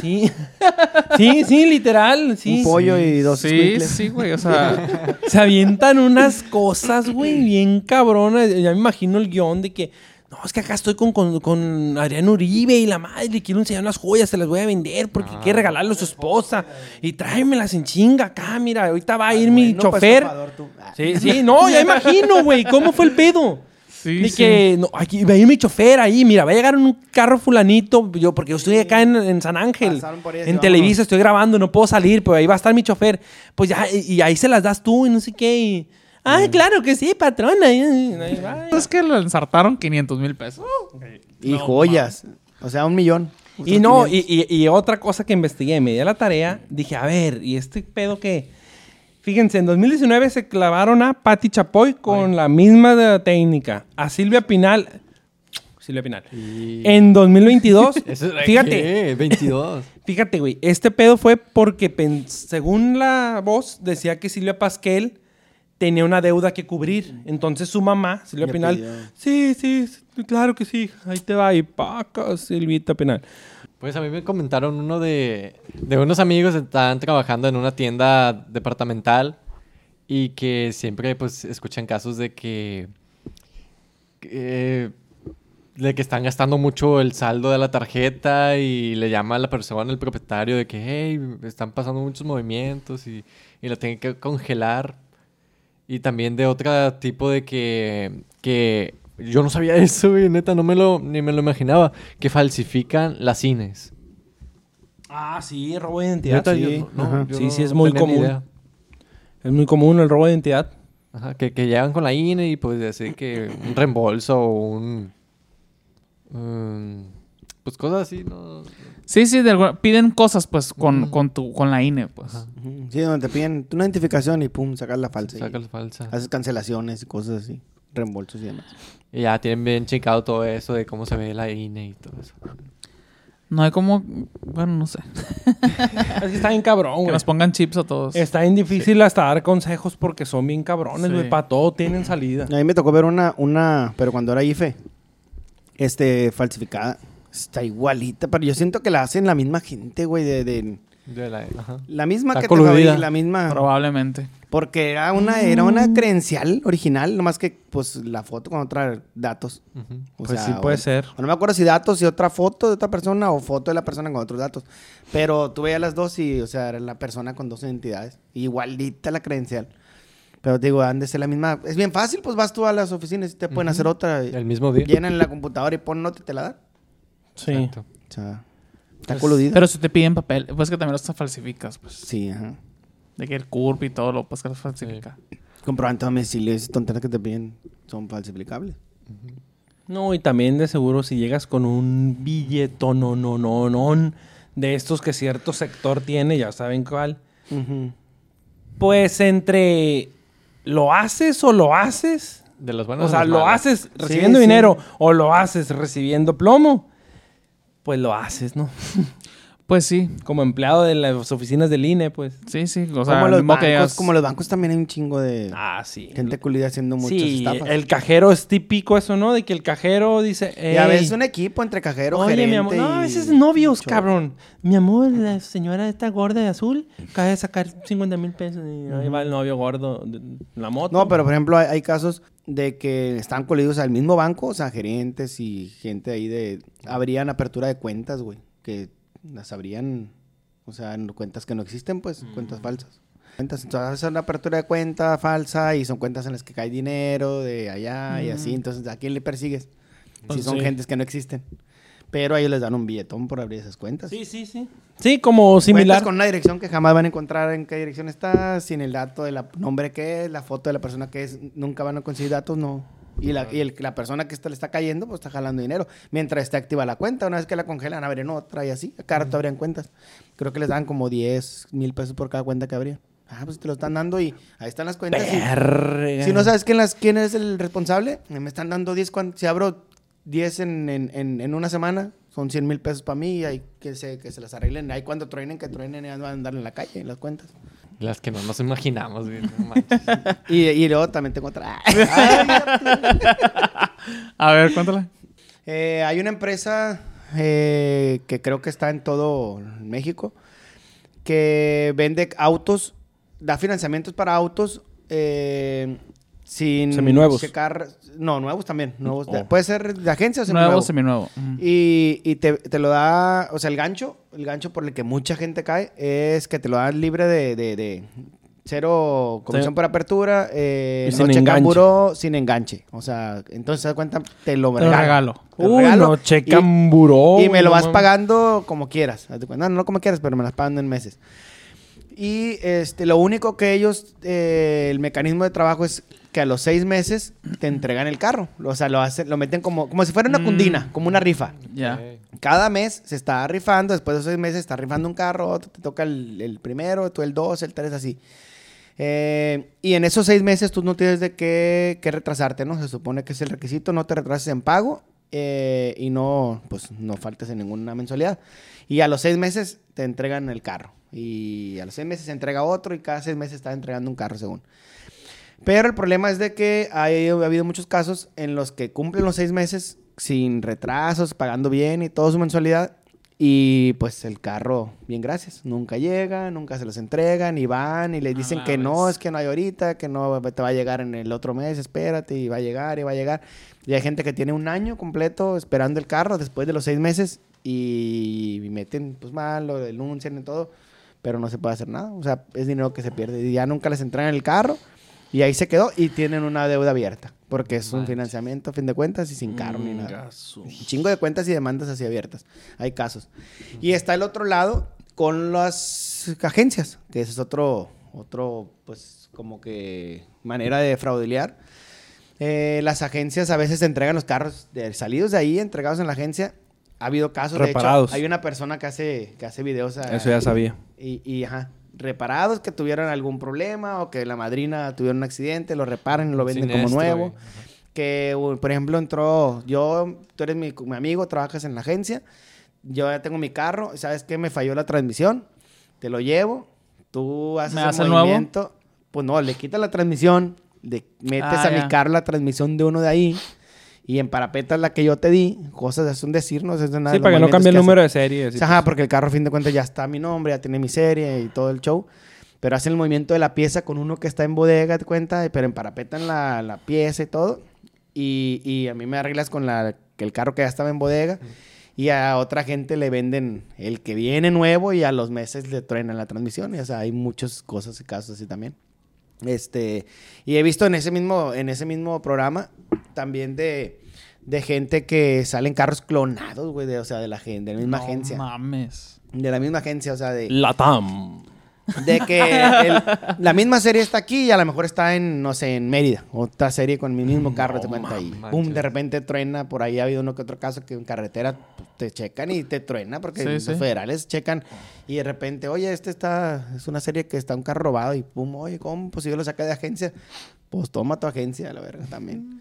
Sí. sí, sí, literal, sí. Un pollo y dos Sí, escuincles. sí, güey. O sea, Se avientan unas cosas, güey, bien cabronas. Ya me imagino el guion de que... No, es que acá estoy con, con, con Adrián Uribe y la madre le quiero enseñar unas joyas, se las voy a vender porque quiere regalarle a su esposa. Y tráemelas en chinga acá, mira, ahorita va a ir mi Bueno, chofer. Ah. Sí, sí, no, ya imagino, güey, ¿cómo fue el pedo? sí, de sí. que no, aquí va a ir mi chofer ahí, mira, va a llegar en un carro fulanito, yo porque yo estoy acá en, en San Ángel, en. Televisa, estoy grabando, no puedo salir, pero ahí va a estar mi chofer. Pues ya, y, y ahí se las das tú y no sé qué. y, Ay, claro que sí, patrona. Es que le ensartaron 500 mil pesos. Y joyas. O sea, un millón. Y no, y, y- y otra cosa que investigué, me di a la tarea, dije, a ver, ¿y este pedo qué? Fíjense, en 2019 se clavaron a Patti Chapoy con la misma de- técnica. A Silvia Pinal. Silvia Pinal. Y- En 2022, Eso- fíjate, ¿qué? 22. fíjate, güey, este pedo fue porque, según la voz, decía que Silvia Pasquel tenía una deuda que cubrir. Entonces su mamá, Silvia Le Pinal, pidió. sí, sí, sí, claro que sí, ahí te va, y paca, Silvita Pinal. Pues a mí me comentaron uno de, de unos amigos que estaban trabajando en una tienda departamental y que siempre pues escuchan casos de que eh, de que están gastando mucho el saldo de la tarjeta y le llama a la persona, el propietario, de que hey, están pasando muchos movimientos y, y la tienen que congelar. Y también de otro tipo de que, que yo no sabía eso, güey, neta, no me lo, ni me lo imaginaba, que falsifican las cines. Ah, sí, robo de identidad. Neta, sí. yo no- ajá. yo Sí, no sí, es muy común. idea. Es muy común el robo de identidad. Ajá, que, que llegan con la INE y pues así que un reembolso o un... um, pues cosas así, ¿no? Sí, sí, de alguna- piden cosas pues con, con, tu, con la INE, pues. Sí, donde te piden una identificación y pum, sacas la falsa. y Saca la falsa. Haces cancelaciones y cosas así. Reembolsos y demás. Y ya tienen bien checado todo eso de cómo se ve la INE y todo eso. No hay como, bueno, no sé. Es que está bien cabrón, Que güey. nos pongan chips a todos. Está bien difícil hasta dar consejos porque son bien cabrones, Sí. güey. Para todo tienen salida. A mí me tocó ver una, una, pero cuando era IFE, este, falsificada. Está igualita, pero yo siento que la hacen la misma gente, güey, de, de- De la, ajá. la misma Está que te coludida. fabrica, la misma. Probablemente. Porque era una, era una credencial original, nomás que, pues, la foto con otros datos. O Pues sea, sí puede o- ser. o no me acuerdo si datos y otra foto de otra persona o foto de la persona con otros datos. Pero tú veías las dos y, o sea, era la persona con dos identidades. Igualita la credencial. Pero te digo, han de ser la misma. Es bien fácil, pues vas tú a las oficinas y te pueden hacer otra. El mismo día. Llenan la computadora y ponen nota y te la dan. Sí. Exacto. O sea, está coludida. Pero si te piden papel, pues que también los falsificas, pues. Sí, ajá. De que el CURP y todo lo pues que los falsifica. Comprobante de domicilio, esas tonterías que te piden son falsificables. No, y también de seguro si llegas con un billetón, no, no, no, no, de estos que cierto sector tiene, ya saben cuál. Pues entre lo haces o lo haces. De las buenas O sea, las lo malas. haces recibiendo sí. dinero o lo haces recibiendo plomo. Pues lo haces, ¿no? Pues sí, Como empleado de las oficinas del INE, pues. sí, sí. O sea, como, lo los mismo que bancos, como los bancos también hay un chingo de Ah, sí. gente coludida haciendo muchas Sí, estafas. el cajero es típico eso, ¿no? De que el cajero dice... y a "Ey, veces un equipo entre cajero, Oye, gerente mi amor. No, a veces novios, cabrón. Mi amor, la señora esta gorda de azul acaba de sacar 50 mil pesos y ahí va el novio gordo de la moto. No, pero por ejemplo, hay, hay casos de que están colidos al mismo banco, o sea, gerentes y gente ahí de... Habrían apertura de cuentas, güey, que las habrían, o sea, en cuentas que no existen, pues, cuentas falsas. Cuentas, entonces hacen una apertura de cuenta falsa y son cuentas en las que cae dinero de allá y así, entonces, ¿a quién le persigues? Si Pues son sí. gentes que no existen. Pero a ellos les dan un billetón por abrir esas cuentas. Sí, sí, sí. Sí, como Cuentas similar. con una dirección que jamás van a encontrar en qué dirección está, sin el dato del nombre que es, la foto de la persona que es, nunca van a conseguir datos, no. Y la, y el- la persona que está, le está cayendo, pues está jalando dinero. Mientras esté activa la cuenta, una vez que la congelan, abren otra y así. Cada rato abrían cuentas. Creo que les dan como 10 mil pesos por cada cuenta que abrían. Ah, pues te lo están dando y ahí están las cuentas. y- si no sabes quién, las, quién es el responsable, me están dando 10. cuan- Si abro 10 en, en, en, en una semana, son 100 mil pesos para mí y hay que se, que se las arreglen. Ahí cuando truenen, que truenen y van a andar en la calle, en las cuentas. Las que no nos imaginamos, no manches. Y, y luego también tengo otra. A ver, cuéntala. Eh, hay una empresa eh, que creo que está en todo México que vende autos, da financiamientos para autos eh, sin Seminuevos. checar. No, nuevos también. Nuevos Oh. puede ser de agencia o Nuevo, seminuevo. seminuevo. Ujú. Y, y te, te lo da, o sea, el gancho, el gancho por el que mucha gente cae es que te lo dan libre de, de- de cero comisión Sí. por apertura, eh, Y no sin checan enganche. buró, sin enganche. O sea, entonces te das cuenta, te lo Te lo regalo. Te lo regalo no, y- checan buró. y me lo vas pagando como quieras. No, no como quieras, pero me las pagan en meses. Y este, lo único que ellos, eh, el mecanismo de trabajo es que a los seis meses te entregan el carro. O sea, lo, hacen, lo meten como, como si fuera una Mm. cundina, como una rifa. Ya. Cada mes se está rifando, después de esos seis meses está rifando un carro, otro te toca el, el primero, tú el dos, el tres, así. Eh, y en esos seis meses tú no tienes de qué, qué retrasarte, ¿no? Se supone que es el requisito, no te retrases en pago eh, y no, pues, no faltes en ninguna mensualidad. Y a los seis meses te entregan el carro. Y a los seis meses se entrega otro y cada seis meses está entregando un carro según. Pero el problema es de que hay, ha habido muchos casos en los que cumplen los seis meses sin retrasos, pagando bien y toda su mensualidad. Y pues el carro, bien gracias, nunca llega, nunca se los entregan y van y les dicen que no, es que no hay ahorita, que no te va a llegar en el otro mes, espérate y va a llegar y va a llegar. Y hay gente que tiene un año completo esperando el carro después de los seis meses y meten pues mal, lo denuncian y todo, pero no se puede hacer nada. O sea, es dinero que se pierde y ya nunca les entregan el carro y ahí se quedó y tienen una deuda abierta porque es un financiamiento a fin de cuentas y sin carro ni Mm, nada. Un chingo de cuentas y demandas así abiertas. Hay casos. Y está el otro lado con las agencias, que ese es otro, otro, pues, como que manera de fraudulear. Eh, las agencias a veces te entregan los carros de, salidos de ahí, entregados en la agencia. Ha habido casos, Reparados. de hecho, hay una persona que hace, que hace videos. a- Eso ya sabía. y, y, ajá, reparados que tuvieron algún problema o que la madrina tuvieron un accidente, lo reparan y lo venden como Siniestro, nuevo. güey. Que, por ejemplo, entró, yo, tú eres mi, mi amigo, trabajas en la agencia, yo ya tengo mi carro, ¿sabes qué? Me falló la transmisión, te lo llevo, tú haces ¿Me el el nuevo? movimiento, pues no, le quitas la transmisión, le metes Ah, a mi ya. carro la transmisión de uno de ahí y emparapetas la que yo te di, cosas, es un decir, no es de nada. Sí, para que no cambie el número de serie. así, Ajá, pues. porque el carro a fin de cuentas ya está mi nombre, ya tiene mi serie y todo el show. Pero hacen el movimiento de la pieza con uno que está en bodega, te cuenta, pero emparapetan la, la pieza y todo. Y, y a mí me arreglas con la, que el carro que ya estaba en bodega. Y a otra gente le venden el que viene nuevo y a los meses le truenan la transmisión. Y, o sea, hay muchas cosas y casos así también. Este, y he visto en ese mismo, en ese mismo programa también de, de gente que salen carros clonados, güey, de, o sea, de la, de la misma No agencia. mames. De la misma agencia, o sea, de, Latam. De que el- la misma serie está aquí y a lo mejor está en, no sé, en Mérida. Otra serie con mi mismo carro, te cuenta ahí. Pum, de repente truena. Por ahí ha habido uno que otro caso que en carretera pues, te checan y te truena porque Sí, los sí. federales checan y de repente, oye, este está, es una serie que está un carro robado y pum, oye, ¿cómo? Pues si yo lo saqué de agencia, pues toma tu agencia, la verga, también.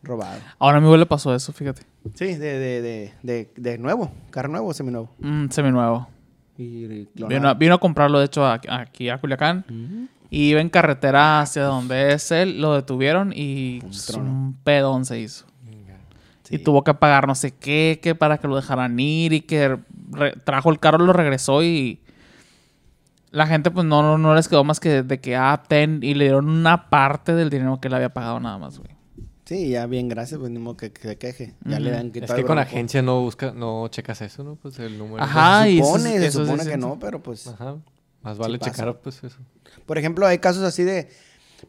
Robado. Ahora a mi le pasó eso, fíjate. Sí, de, de, de, de, de nuevo, carro nuevo, seminuevo. Mm, seminuevo. Y. Vino, vino a comprarlo, de hecho, aquí a Culiacán. Y iba en carretera hacia donde es él, lo detuvieron y Un pues, un pedón se hizo. Sí. Y tuvo que pagar no sé qué, que para que lo dejaran ir y que trajo el carro, lo regresó y la gente pues no, no, no les quedó más que de que ah, ten y le dieron una parte del dinero que le había pagado nada más, güey. Sí, ya bien, gracias, pues ni modo que, que se queje. Ya le dan Es quitado que el con agencia no busca, no checas eso, ¿no? Pues el número. Ajá. Y se eso supone, es- se es supone que no, pero pues... Ajá. Más vale checar pues eso. Por ejemplo, hay casos así de...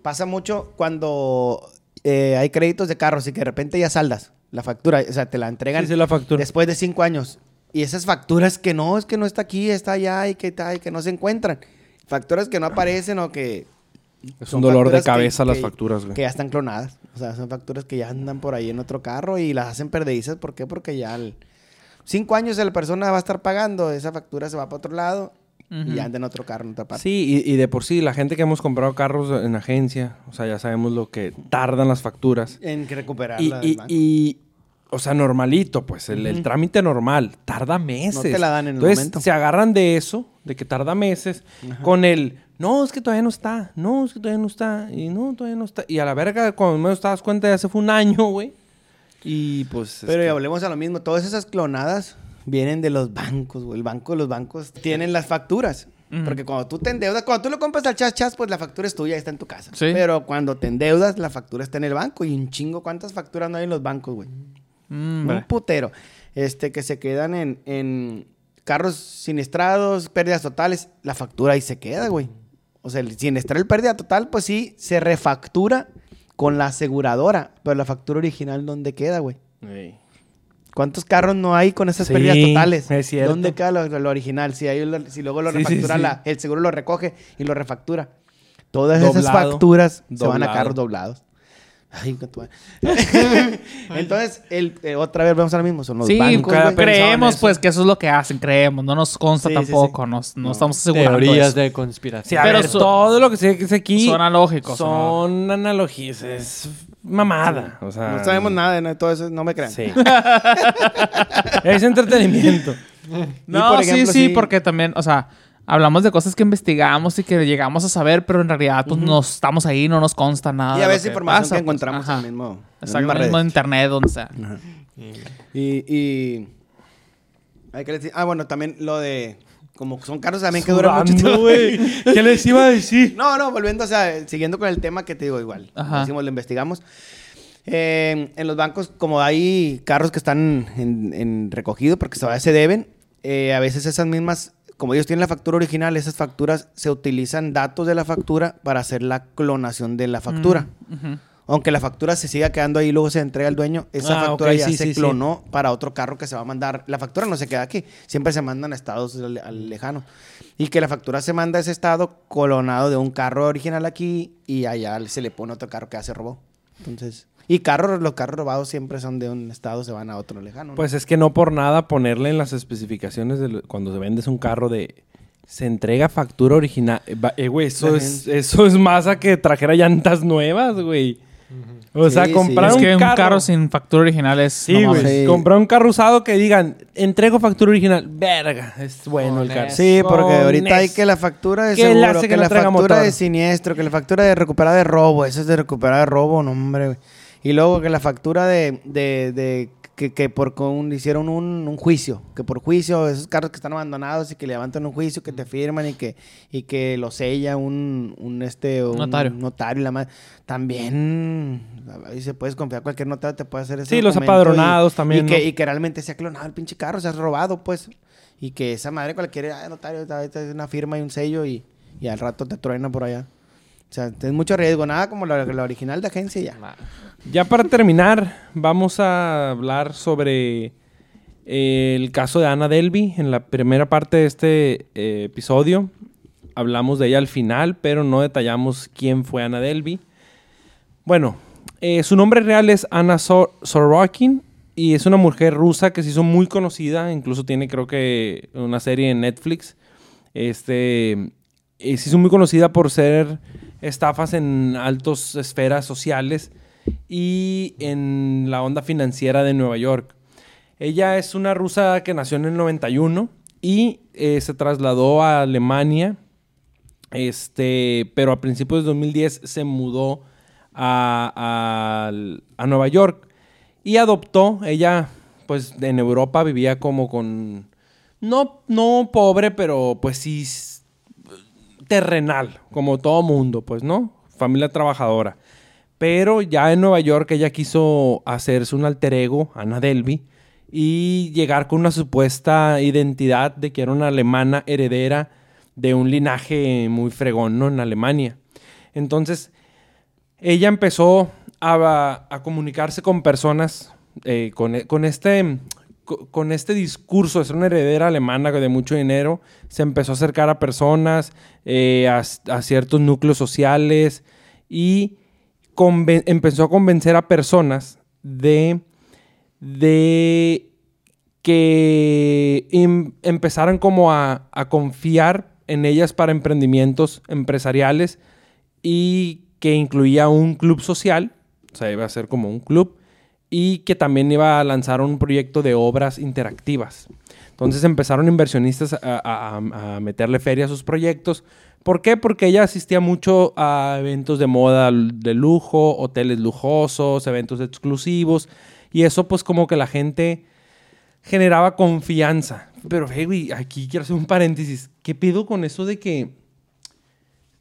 Pasa mucho cuando eh, hay créditos de carros y que de repente ya saldas la factura. O sea, te la entregan Sí, sí, la factura. después de cinco años. Y esas facturas que no, es que no está aquí, está allá y que, está, y que no se encuentran. Facturas que no aparecen o que... Es un dolor de que- cabeza las que- facturas, güey. Que ya están clonadas. O sea, son facturas que ya andan por ahí en otro carro y las hacen perdedizas. ¿Por qué? Porque ya al- cinco años la persona va a estar pagando, esa factura se va para otro lado y Ujú. anda en otro carro, en otra parte. Sí, y, y de por sí, la gente que hemos comprado carros en agencia, o sea, ya sabemos lo que tardan las facturas. En que recuperar Y, y- y, o sea, normalito, pues, el, trámite normal, tarda meses. No te la dan en el Entonces, momento. se agarran de eso, de que tarda meses, con el, no, es que todavía no está, no, es que todavía no está, y no, todavía no está. Y a la verga, cuando menos te das cuenta, ya se fue un año, güey. Y pues... es Pero ya volvemos a lo mismo. Todas esas clonadas vienen de los bancos, güey. El banco los bancos tienen las facturas. Porque cuando tú te endeudas, cuando tú lo compras al chas chas, pues la factura es tuya, está en tu casa. Sí. Pero cuando te endeudas, la factura está en el banco. Y un chingo, ¿cuántas facturas no hay en los bancos, güey? Mm, Un vale. putero. Este, que se quedan en, en carros siniestrados, pérdidas totales. La factura ahí se queda, güey. O sea, el siniestrar el pérdida total, pues sí, se refactura con la aseguradora. Pero la factura original, ¿dónde queda, güey? Ey. ¿Cuántos carros no hay con esas Sí, pérdidas totales? es cierto. ¿Dónde queda lo, lo original? Si, hay lo- si luego lo Sí, refactura, sí. la- el seguro lo recoge y lo refactura. Todas esas Doblado. facturas se van a carros doblados. Ay, Entonces, el, eh, otra vez vamos a lo mismo. Son los Sí, bancos, creemos eso. pues que eso es lo que hacen, creemos, no nos consta Sí, tampoco, sí. nos- no, No. estamos asegurando Teorías eso. de conspiración. Pero ver, todo lo que se dice aquí suena lógico. son analogías. Es mamada. O sea, No sabemos nada de todo eso, no me crean. Sí. es entretenimiento. No, ejemplo, sí, sí. porque también, o sea, hablamos de cosas que investigamos y que llegamos a saber, pero en realidad pues no estamos ahí, no nos consta nada. Y a veces información pasa, que pues. encontramos Ajá. en el mismo, en Exacto, mismas mismo internet, donde sea. Y, y... Hay que decir... Ah, bueno, también lo de... Como son carros también que duran mucho tiempo. güey. ¿Qué les iba a decir? No, no, volviendo, o sea, siguiendo con el tema que te digo igual. Ajá. Lo hicimos, lo investigamos. Eh, en los bancos, como hay carros que están en, en recogido porque todavía se deben, eh, a veces esas mismas, como ellos tienen la factura original, esas facturas se utilizan datos de la factura para hacer la clonación de la factura. Ujú. Aunque la factura se siga quedando ahí y luego se entrega al dueño, esa Ah, factura ya sí, se sí, sí. clonó para otro carro que se va a mandar. La factura no se queda aquí, siempre se mandan a estados al, al lejano. Y que la factura se manda a ese estado clonado de un carro original aquí y allá se le pone otro carro que ya se robó. Entonces, y carros, los carros robados siempre son de un estado, se van a otro lejano. ¿no? Pues es que no por nada ponerle en las especificaciones de lo- cuando se vendes un carro de se entrega factura original. Eh, eh, güey, eso es, eso es más a que trajera llantas nuevas, güey. O Sí, sea, sí. comprar Es un que un carro, carro sin factura original es... Sí, güey. Sí. Comprar un carro usado que digan, entrego factura original. Verga, es bueno el carro. Sí, porque ahorita hay es- que la factura de ¿Qué le seguro, que, la factura motor? de siniestro, que la factura de recuperada de robo, eso es de recuperada de robo, no hombre, güey. Y luego que la factura de, de, de que, que por con, hicieron un, un juicio, que por juicio, esos carros que están abandonados y que levantan un juicio, que te firman y que, y que lo sella un, un este un Notario. notario la. También ahí se puedes confiar cualquier notario te puede hacer ese Sí, los apadronados y- también, y que, y que realmente se ha clonado el pinche carro, se ha robado, pues. Y que esa madre cualquier ah, notario, es una firma y un sello y, y al rato te truena por allá. O sea, es mucho riesgo, nada como la, original de agencia ya. Ya para terminar, vamos a hablar sobre eh, el caso de Ana Delby. En la primera parte de este eh, episodio hablamos de ella al final, pero no detallamos quién fue Ana Delby. Bueno, eh, su nombre real es Ana Sor- Sorokin y es una mujer rusa que se hizo muy conocida, incluso tiene creo que una serie en Netflix. Este, se hizo muy conocida por ser estafas en altas esferas sociales y en la onda financiera de Nueva York. Ella es una rusa que nació en el 91 y eh, se trasladó a Alemania, este, pero a principios de 2010 se mudó a, a- a Nueva York y adoptó, ella pues en Europa vivía como con, no, no pobre, pero pues sí terrenal, como todo mundo, pues, ¿no? Familia trabajadora. Pero ya en Nueva York ella quiso hacerse un alter ego, Ana Delby, y llegar con una supuesta identidad de que era una alemana heredera de un linaje muy fregón, ¿no? En Alemania. Entonces, ella empezó a, comunicarse con personas eh, con, con este, con este discurso de ser una heredera alemana de mucho dinero. Se empezó a acercar a personas, eh, a, ciertos núcleos sociales y empezó a convencer a personas de, que em- empezaran como a confiar en ellas para emprendimientos empresariales y que incluía un club social, o sea, iba a ser como un club, y que también iba a lanzar un proyecto de obras interactivas. Entonces empezaron inversionistas a, meterle feria a sus proyectos. ¿Por qué? Porque ella asistía mucho a eventos de moda de lujo, hoteles lujosos, eventos exclusivos, y eso pues como que la gente generaba confianza. Pero, güey, aquí quiero hacer un paréntesis. ¿Qué pido con eso de que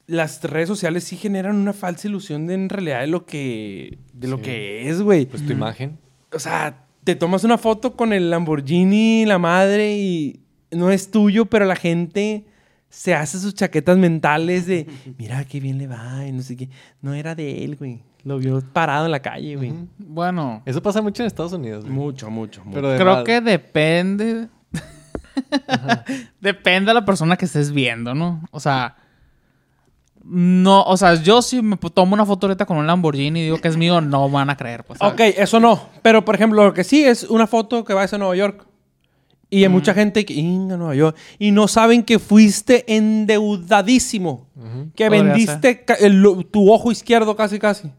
las redes sociales sí generan una falsa ilusión de en realidad de lo que, de lo que es, güey? Pues tu imagen. O sea, te tomas una foto con el Lamborghini, la madre, y no es tuyo, pero la gente se hace sus chaquetas mentales de, mira qué bien le va y no sé qué. No era de él, güey. Lo vio parado en la calle, güey. Bueno, Eso pasa mucho en Estados Unidos. güey. Mucho, mucho, mucho. Pero creo mal- que depende. depende de la persona que estés viendo, ¿no? O sea, no, o sea, yo si me tomo una foto ahorita con un Lamborghini y digo que es mío, no van a creer, pues. ¿sabes? Ok, eso no. Pero, por ejemplo, lo que sí es una foto que vas a Nueva York. Y hay mucha gente que, "Inga, Nueva York. Y no saben que fuiste endeudadísimo. Que vendiste el- tu ojo izquierdo casi, casi.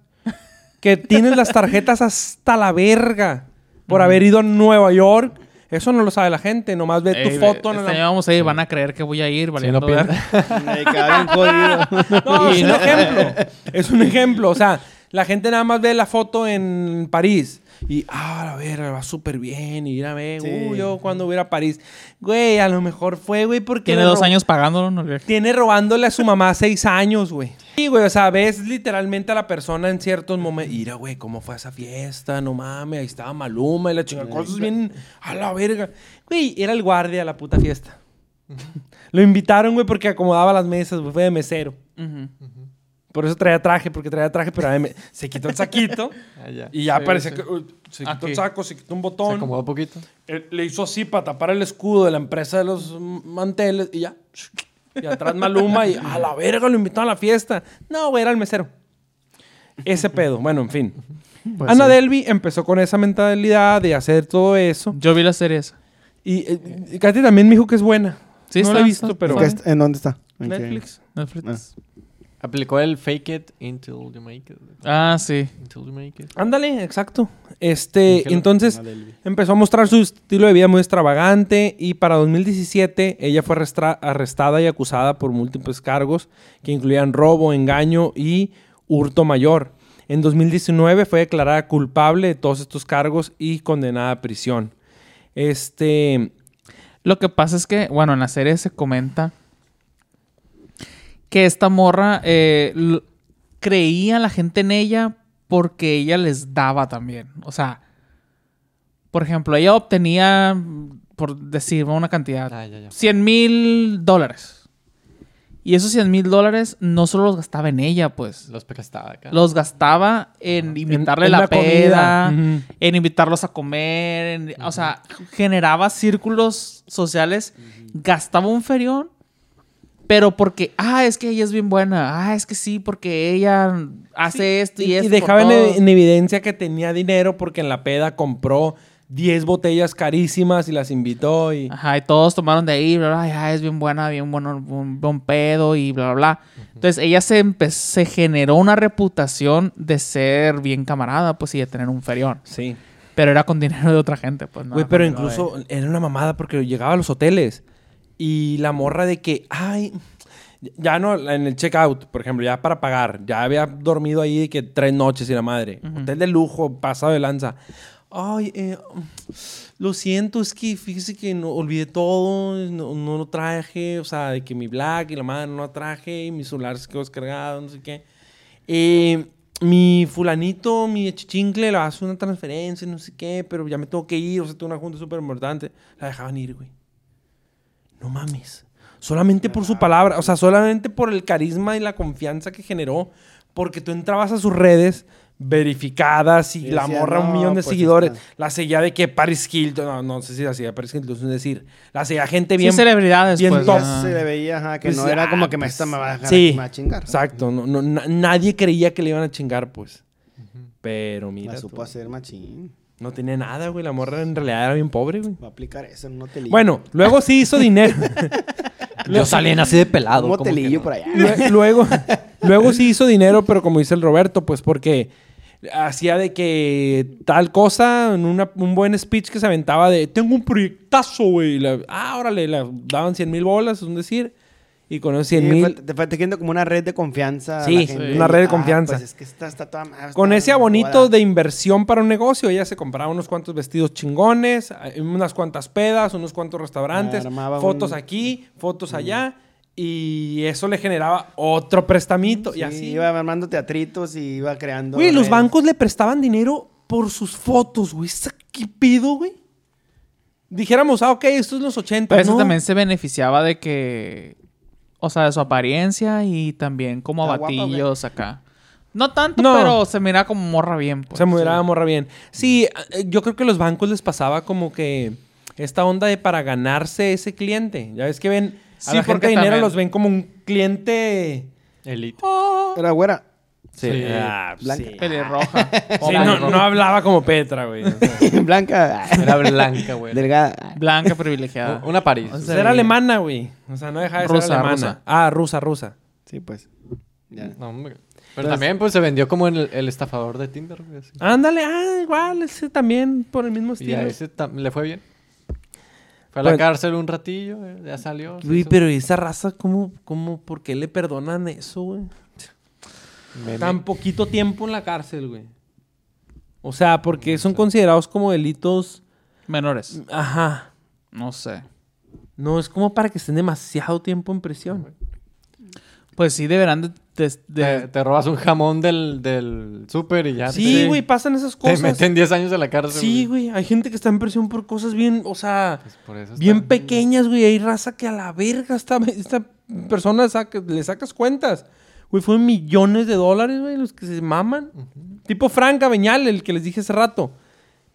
Que tienes las tarjetas hasta la verga por haber ido a Nueva York. Eso no lo sabe la gente. Nomás ve tu Ey, foto en este la... año vamos a ir, van a creer que voy a ir, Sí, valiendo no bien jodido. No, es un no- ejemplo. Es un ejemplo. O sea, la gente nada más ve la foto en París. Y, ah, a ver, va súper bien. Y mira, ve, Sí. uh, yo cuando voy a ir a París. Güey, a lo mejor fue, güey, porque... Tiene dos años pagándolo, no le- Tiene robándole a su mamá seis años, güey. Sí, güey, o sea, ves literalmente a la persona en ciertos momentos. Mira, güey, ¿cómo fue esa fiesta? No mames, ahí estaba Maluma y la chingada. Cosas bien a la verga. Güey, era el guardia de la puta fiesta. Lo invitaron, güey, porque acomodaba las mesas, güey, fue de mesero. Por eso traía traje, porque traía traje, pero ahí me- se quitó el saquito Ah, ya. y ya Sí, parece sí. que uh, se quitó Aquí. el saco, se quitó un Se botón. acomodó un poquito. Eh, Le hizo así para tapar el escudo de la empresa de los manteles y ya. Y atrás Maluma y a la verga lo invitó a la fiesta. No, güey, era el mesero. Ese pedo. Bueno, en fin. Pues Ana sí. Delby empezó con esa mentalidad de hacer todo eso. Yo vi la serie esa. Y eh, Katy también me dijo que es buena. Sí, no está- la he visto, está- pero... ¿En qué est- ¿En dónde está? ¿En qué? Netflix. Netflix. Aplicó el fake it until you make it. Ah, sí. Until you make it. Ándale, exacto. Este, entonces empezó a mostrar su estilo de vida muy extravagante y para 2017 ella fue arrestada y acusada por múltiples cargos que incluían robo, engaño y hurto mayor. En 2019 fue declarada culpable de todos estos cargos y condenada a prisión. Este, Lo que pasa es que, bueno, en la serie se comenta que esta morra eh, creía la gente en ella porque ella les daba también. O sea, por ejemplo, ella obtenía, por decir una cantidad, Ah, ya, ya. 100 mil dólares. Y esos 100 mil dólares no solo los gastaba en ella, pues. Los prestaba acá. Los gastaba en invitarle en la la peda, en invitarlos a comer, en- o sea, generaba círculos sociales, gastaba un ferión, pero porque, ah, es que ella es bien buena, ah, es que sí, porque ella hace esto y, y, y esto. dejaba en, evidencia que tenía dinero porque en la peda compró 10 botellas carísimas y las invitó y... Ajá, y todos tomaron de ahí, bla, bla, ah, es bien buena, bien bueno, un buen pedo y bla, bla, bla. Entonces ella se, se generó una reputación de ser bien camarada, pues, y de tener un ferión. Sí. Pero era con dinero de otra gente, pues. no Güey, pero incluso era una mamada porque llegaba a los hoteles y la morra de que, ay, ya no, en el checkout, por ejemplo, ya para pagar, ya había dormido ahí de que tres noches y la madre. Hotel de lujo, pasado de lanza. Ay, eh, lo siento, es que fíjese que no olvidé todo, no, no lo traje, o sea, de que mi black y la madre no lo traje, y mi celular se quedó descargado, no sé qué. Eh, mi fulanito, mi chichincle, le hace una transferencia, no sé qué, pero ya me tengo que ir, o sea, tengo una junta súper importante. La dejaban ir, güey. No mames. Solamente por su palabra, o sea, solamente por el carisma y la confianza que generó, porque tú entrabas a sus redes verificadas y Y la decía, morra un "No, millón de pues, seguidores. La seguía de que Paris Hilton, no, no sé si la seguía Paris Hilton, es decir, la seguía gente Sí, bien. celebridades, bien pues. top. ajá. Se le veía ajá, que Pues, no era ah, como que me, pues, esta me va a dejar sí, me va a chingar. Exacto, no, no, na- nadie creía que le iban a chingar, pues. Pero mira, La tú, supo hacer machín. No tenía nada, güey. La morra en realidad era bien pobre, güey. Va a aplicar eso en un hotelillo. Bueno, luego sí hizo dinero. Yo salí así de pelado. un ¿cómo que hotelillo no? por allá. Lue- luego, luego sí hizo dinero, pero como dice el Roberto, pues porque hacía de que tal cosa, en una- un buen speech que se aventaba de, tengo un proyectazo, güey. y la- Ah, órale, le daban 100 mil bolas, es un decir. Y con esos 100 Sí, mil... te fue tejiendo como una red de confianza. a Sí, la gente. una red de Ah, confianza. pues es que esta está toda madre, Con ese abonito de inversión para un negocio, ella se compraba unos cuantos vestidos chingones, eh, unas cuantas pedas, unos cuantos restaurantes, Armaba fotos un- aquí, fotos allá, y eso le generaba otro prestamito y Sí, así. Iba armando teatritos y iba creando. Güey, los bancos le prestaban dinero por sus fotos, güey. ¿Sa- ¿Qué pido, güey? Dijéramos, ah, ok, esto es los 80. Pero eso no. también se beneficiaba de que O sea, de su apariencia y también como ¿Está guapa o qué? batillos acá. No tanto, No. pero se mira como morra bien. pues. Se miraba morra bien. Sí, eh, yo creo que a los bancos les pasaba como que esta onda de para ganarse ese cliente. Ya ves que ven a Sí, la gente de dinero también- los ven como un cliente. Elite. Era güera. Sí. Ah, Blanca. sí. Pelirroja. Sí, no, no hablaba como Petra, güey. O sea, Blanca. Era blanca, güey. Delgada. Blanca privilegiada. Una París. O sea, era alemana, güey. O sea, no dejaba de Rusa, ser alemana. rusa. Ah, rusa, rusa. Sí, pues. Ya. No, hombre. Pero también pues se vendió como el, el estafador de Tinder, güey. así. Ándale, ah, igual, ese también por el mismo Y estilo. a ese le fue bien. Fue a la Pues- cárcel un ratillo, eh, ya salió. Güey, pero esa raza, ¿cómo, cómo, por qué le perdonan eso, güey? Meme. Tan poquito tiempo en la cárcel, güey. O sea, porque son considerados como delitos. Menores. Ajá. No sé. No, es como para que estén demasiado tiempo en prisión. Pues sí, deberán de... de- de- Te, te robas un jamón del, del súper y ya Sí, te, güey, pasan esas te cosas. meten 10 años en la cárcel. Sí, güey, hay gente que está en prisión por cosas bien, o sea, Pues por eso bien está- pequeñas, güey. Hay raza que a la verga esta, esta persona saca- le sacas cuentas. Güey, fueron millones de dólares, güey, los que se maman. Tipo Frank Abeñal, el que les dije hace rato.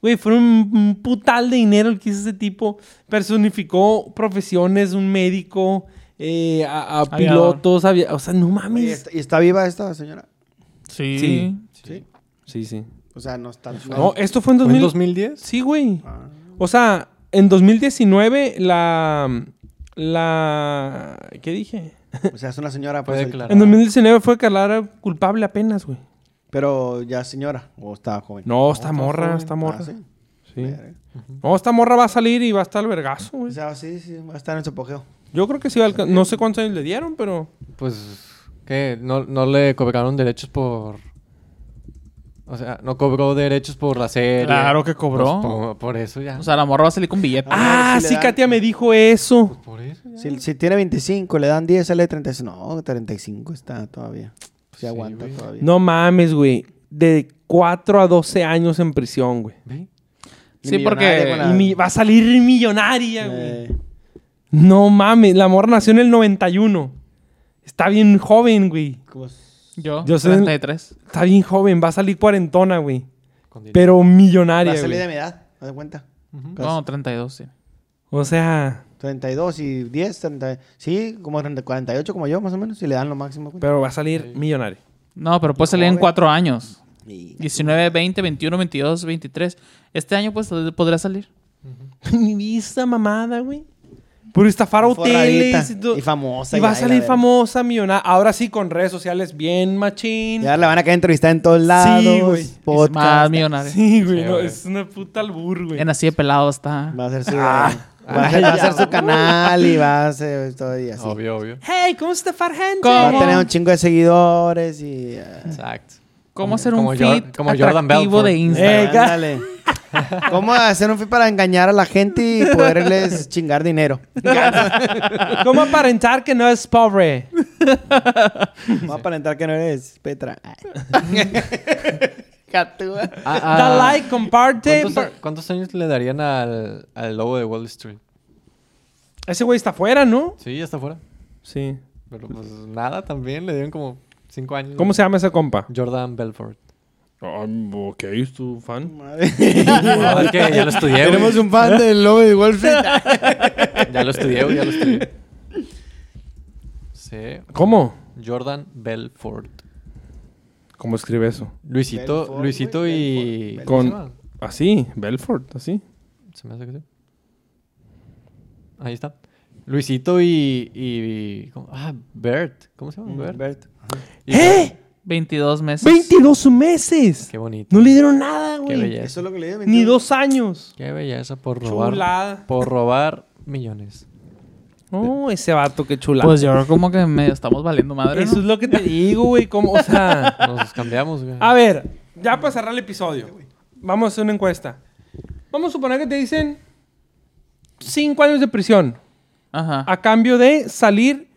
Güey, fueron un, un putal de dinero el que hizo ese tipo. Personificó profesiones, un médico, eh, a, pilotos, avia- o sea, no mames. ¿está- ¿Y está viva esta señora? Sí. Sí. Sí. Sí, sí. O sea, no está. No, esto fue en ¿Fue en 2000. 2010? Sí, güey. Ah. O sea, en 2019 la la ¿qué dije? O sea, es una señora. Pues, declarada. En 2019 fue declarada culpable apenas, güey. Pero ya señora. O está joven. No, está está morra, joven. está Ah, morra. sí. Sí. Verga. No, esta morra va a salir y va a estar al vergazo, O güey. sea, sí, sí, va a estar en su apogeo. Yo creo que sí va a No sé cuántos años le dieron, pero... Pues, ¿qué? ¿No, no le cobraron derechos por...? O sea, no cobró derechos por la serie. Claro que cobró. Pues, por, por eso ya. O sea, la morra va a salir con billete. A ver Ah, si sí, dan- Katia me dijo eso. por eso ya. Si, si tiene 25, le dan 10, sale 35. No, 35 está todavía. Se Sí, aguanta güey. todavía. No mames, güey. De 4 a 12 años en prisión, güey. ¿Ve? Sí, porque- la- Y mi- va a salir millonaria, güey. Eh, No mames, la morra nació en el 91. Está bien joven, güey. ¿cómo es? Yo, Yo soy- 33. Está bien joven, va a salir cuarentona, güey. Con dinero. Pero Va millonaria, a salir güey. de mi edad, ¿te das cuenta? Ujú. Casi. No, 32, sí. O sea, 32 y 10, 30, sí, como 30, 48 como yo, más o menos, si le dan lo máximo. pues. pero va a salir millonario. No, pero puede salir en joven. cuatro años. Y- 19, 20, 21, 22, 23. Este año pues podría salir. Mi vista mamada, güey. Por estafar hoteles y todo. Y famosa. Y va a salir famosa, millonaria. Ahora sí, con redes sociales bien machín. Ya la van a quedar entrevistada en todos lados. güey. Es podcast. más. Sí, güey. Sí, no, güey. es una puta albur, güey. En así de pelado está. Va a hacer su, va a hacer, va a hacer su canal y va a hacer todo y así. Obvio, obvio. Hey, ¿cómo estafar gente? ¿Cómo? Va a tener un chingo de seguidores y... eh, Exacto. ¿Cómo hacer un como feed como Jordan atractivo Belfort. de Instagram? Eh. ¿Cómo hacer un feed para engañar a la gente y poderles chingar dinero? ¿Cómo aparentar que no es pobre? A aparentar que no eres Petra. Catúa. Ah, Da ah, like, comparte. ¿cuántos, cuántos años le darían al, al lobo de Wall Street? Ese güey está afuera, ¿no? Sí, ya está fuera. Sí. Pero pues nada, también le dieron como 5 años. ¿Cómo se llama ese compa? Jordan Belfort. ok, ¿es tu fan? No, es que ya lo estudié, güey. Tenemos un fan del lobo de Wall Street. Ya lo estudié, güey, ya lo estudié. Sí, ¿Cómo? Jordan Belfort. ¿Cómo escribe eso? Luisito, Belfort, Luisito güey, y... Belfort. ¿cómo se Con- llama? Así, Belfort, así. Se me hace que sí. Ahí está. Luisito y... y ¿cómo? Ah, Bert. ¿Cómo se llama? Bert. Bert. ¡Eh! 22 meses. 22 meses. Qué bonito. No le dieron nada, Qué güey. belleza. Eso es lo que le digo. Ni dos años. Qué belleza por robar. Chulada. Por robar millones. No, ese vato, qué chulada. Pues yo creo como que medio estamos valiendo madre, Eso ¿no? es lo que te digo, güey. Como, o sea. Nos cambiamos, güey. A ver, ya para cerrar el episodio, vamos a hacer una encuesta. Vamos a suponer que te dicen 5 años de prisión Ajá. a cambio de salir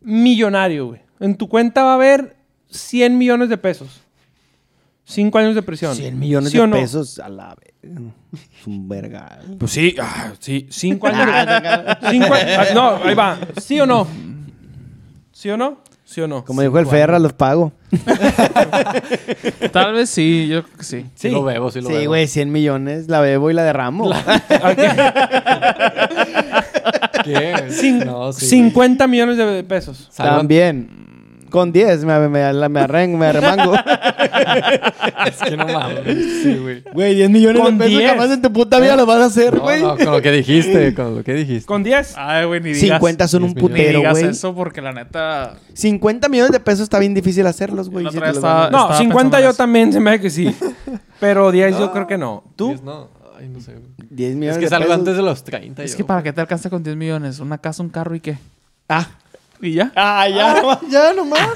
millonario, güey. En tu cuenta va a haber 100 millones de pesos. 5 años de prisión. 100 millones ¿Sí de no? pesos a la vez. Es un verga. Pues sí, ah, sí. 5 años de... cinco ah, no, ahí va. ¿Sí o no? ¿Sí o no? ¿Sí o no? Como dijo el Ferra, los pago. Tal vez sí, yo creo que sí. Sí, lo bebo, sí lo bebo. Sí, güey, 100 millones, la bebo y la derramo. ¿Qué? Cin- No, sí, 50 millones de pesos. Salvan- También. Con 10 me, me, me, me arren- me arremango. Es que no mames. Sí, güey. Güey, 10 millones Con de pesos 10. jamás en tu puta vida lo vas a hacer, No, güey. no, con lo que dijiste, con lo que dijiste. ¿Con 10? Ay, güey, ni digas. 50 son un 10 putero, digas güey. eso porque la neta... 50 millones de pesos está bien difícil hacerlos, güey. Si. No, estaba 50 pensando en yo también se me hace que sí. Pero 10 yo creo que no. ¿Tú? Diez, no. Ay, no sé. güey. 10 millones Es que de salgo pesos. antes de los 30. Es yo. que para qué te alcanza con 10 millones. Una casa, un carro y qué. Ah. ¿Y ya? Ah, ya, nomás, ya nomás.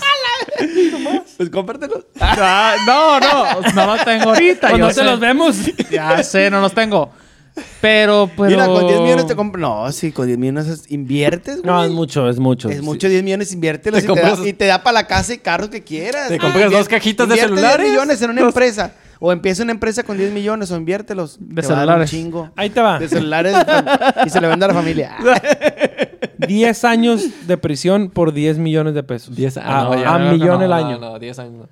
Pues cómpratelos. Ah, no, no. No los tengo ahorita. Cuando yo te sé. los vemos. Ya sé, no los tengo. Pero, pero... Mira, con 10 millones te compras. No, sí, con 10 millones es- inviertes, güey. No, es mucho, es mucho. Es mucho 10 millones, inviértelos Te y te, da, compras- y te da para la casa y carros que quieras. Te Ah, compras dos cajitas de celulares. 10 millones en una empresa. O empieza una empresa con 10 millones o inviértelos. De Te va a dar un celulares. chingo. Ahí te va. De celulares y se le vende a la familia. 10 años de prisión por 10 millones de pesos. 10 a, ah, no, a no, millón no, el No, año. No, 10 años. no.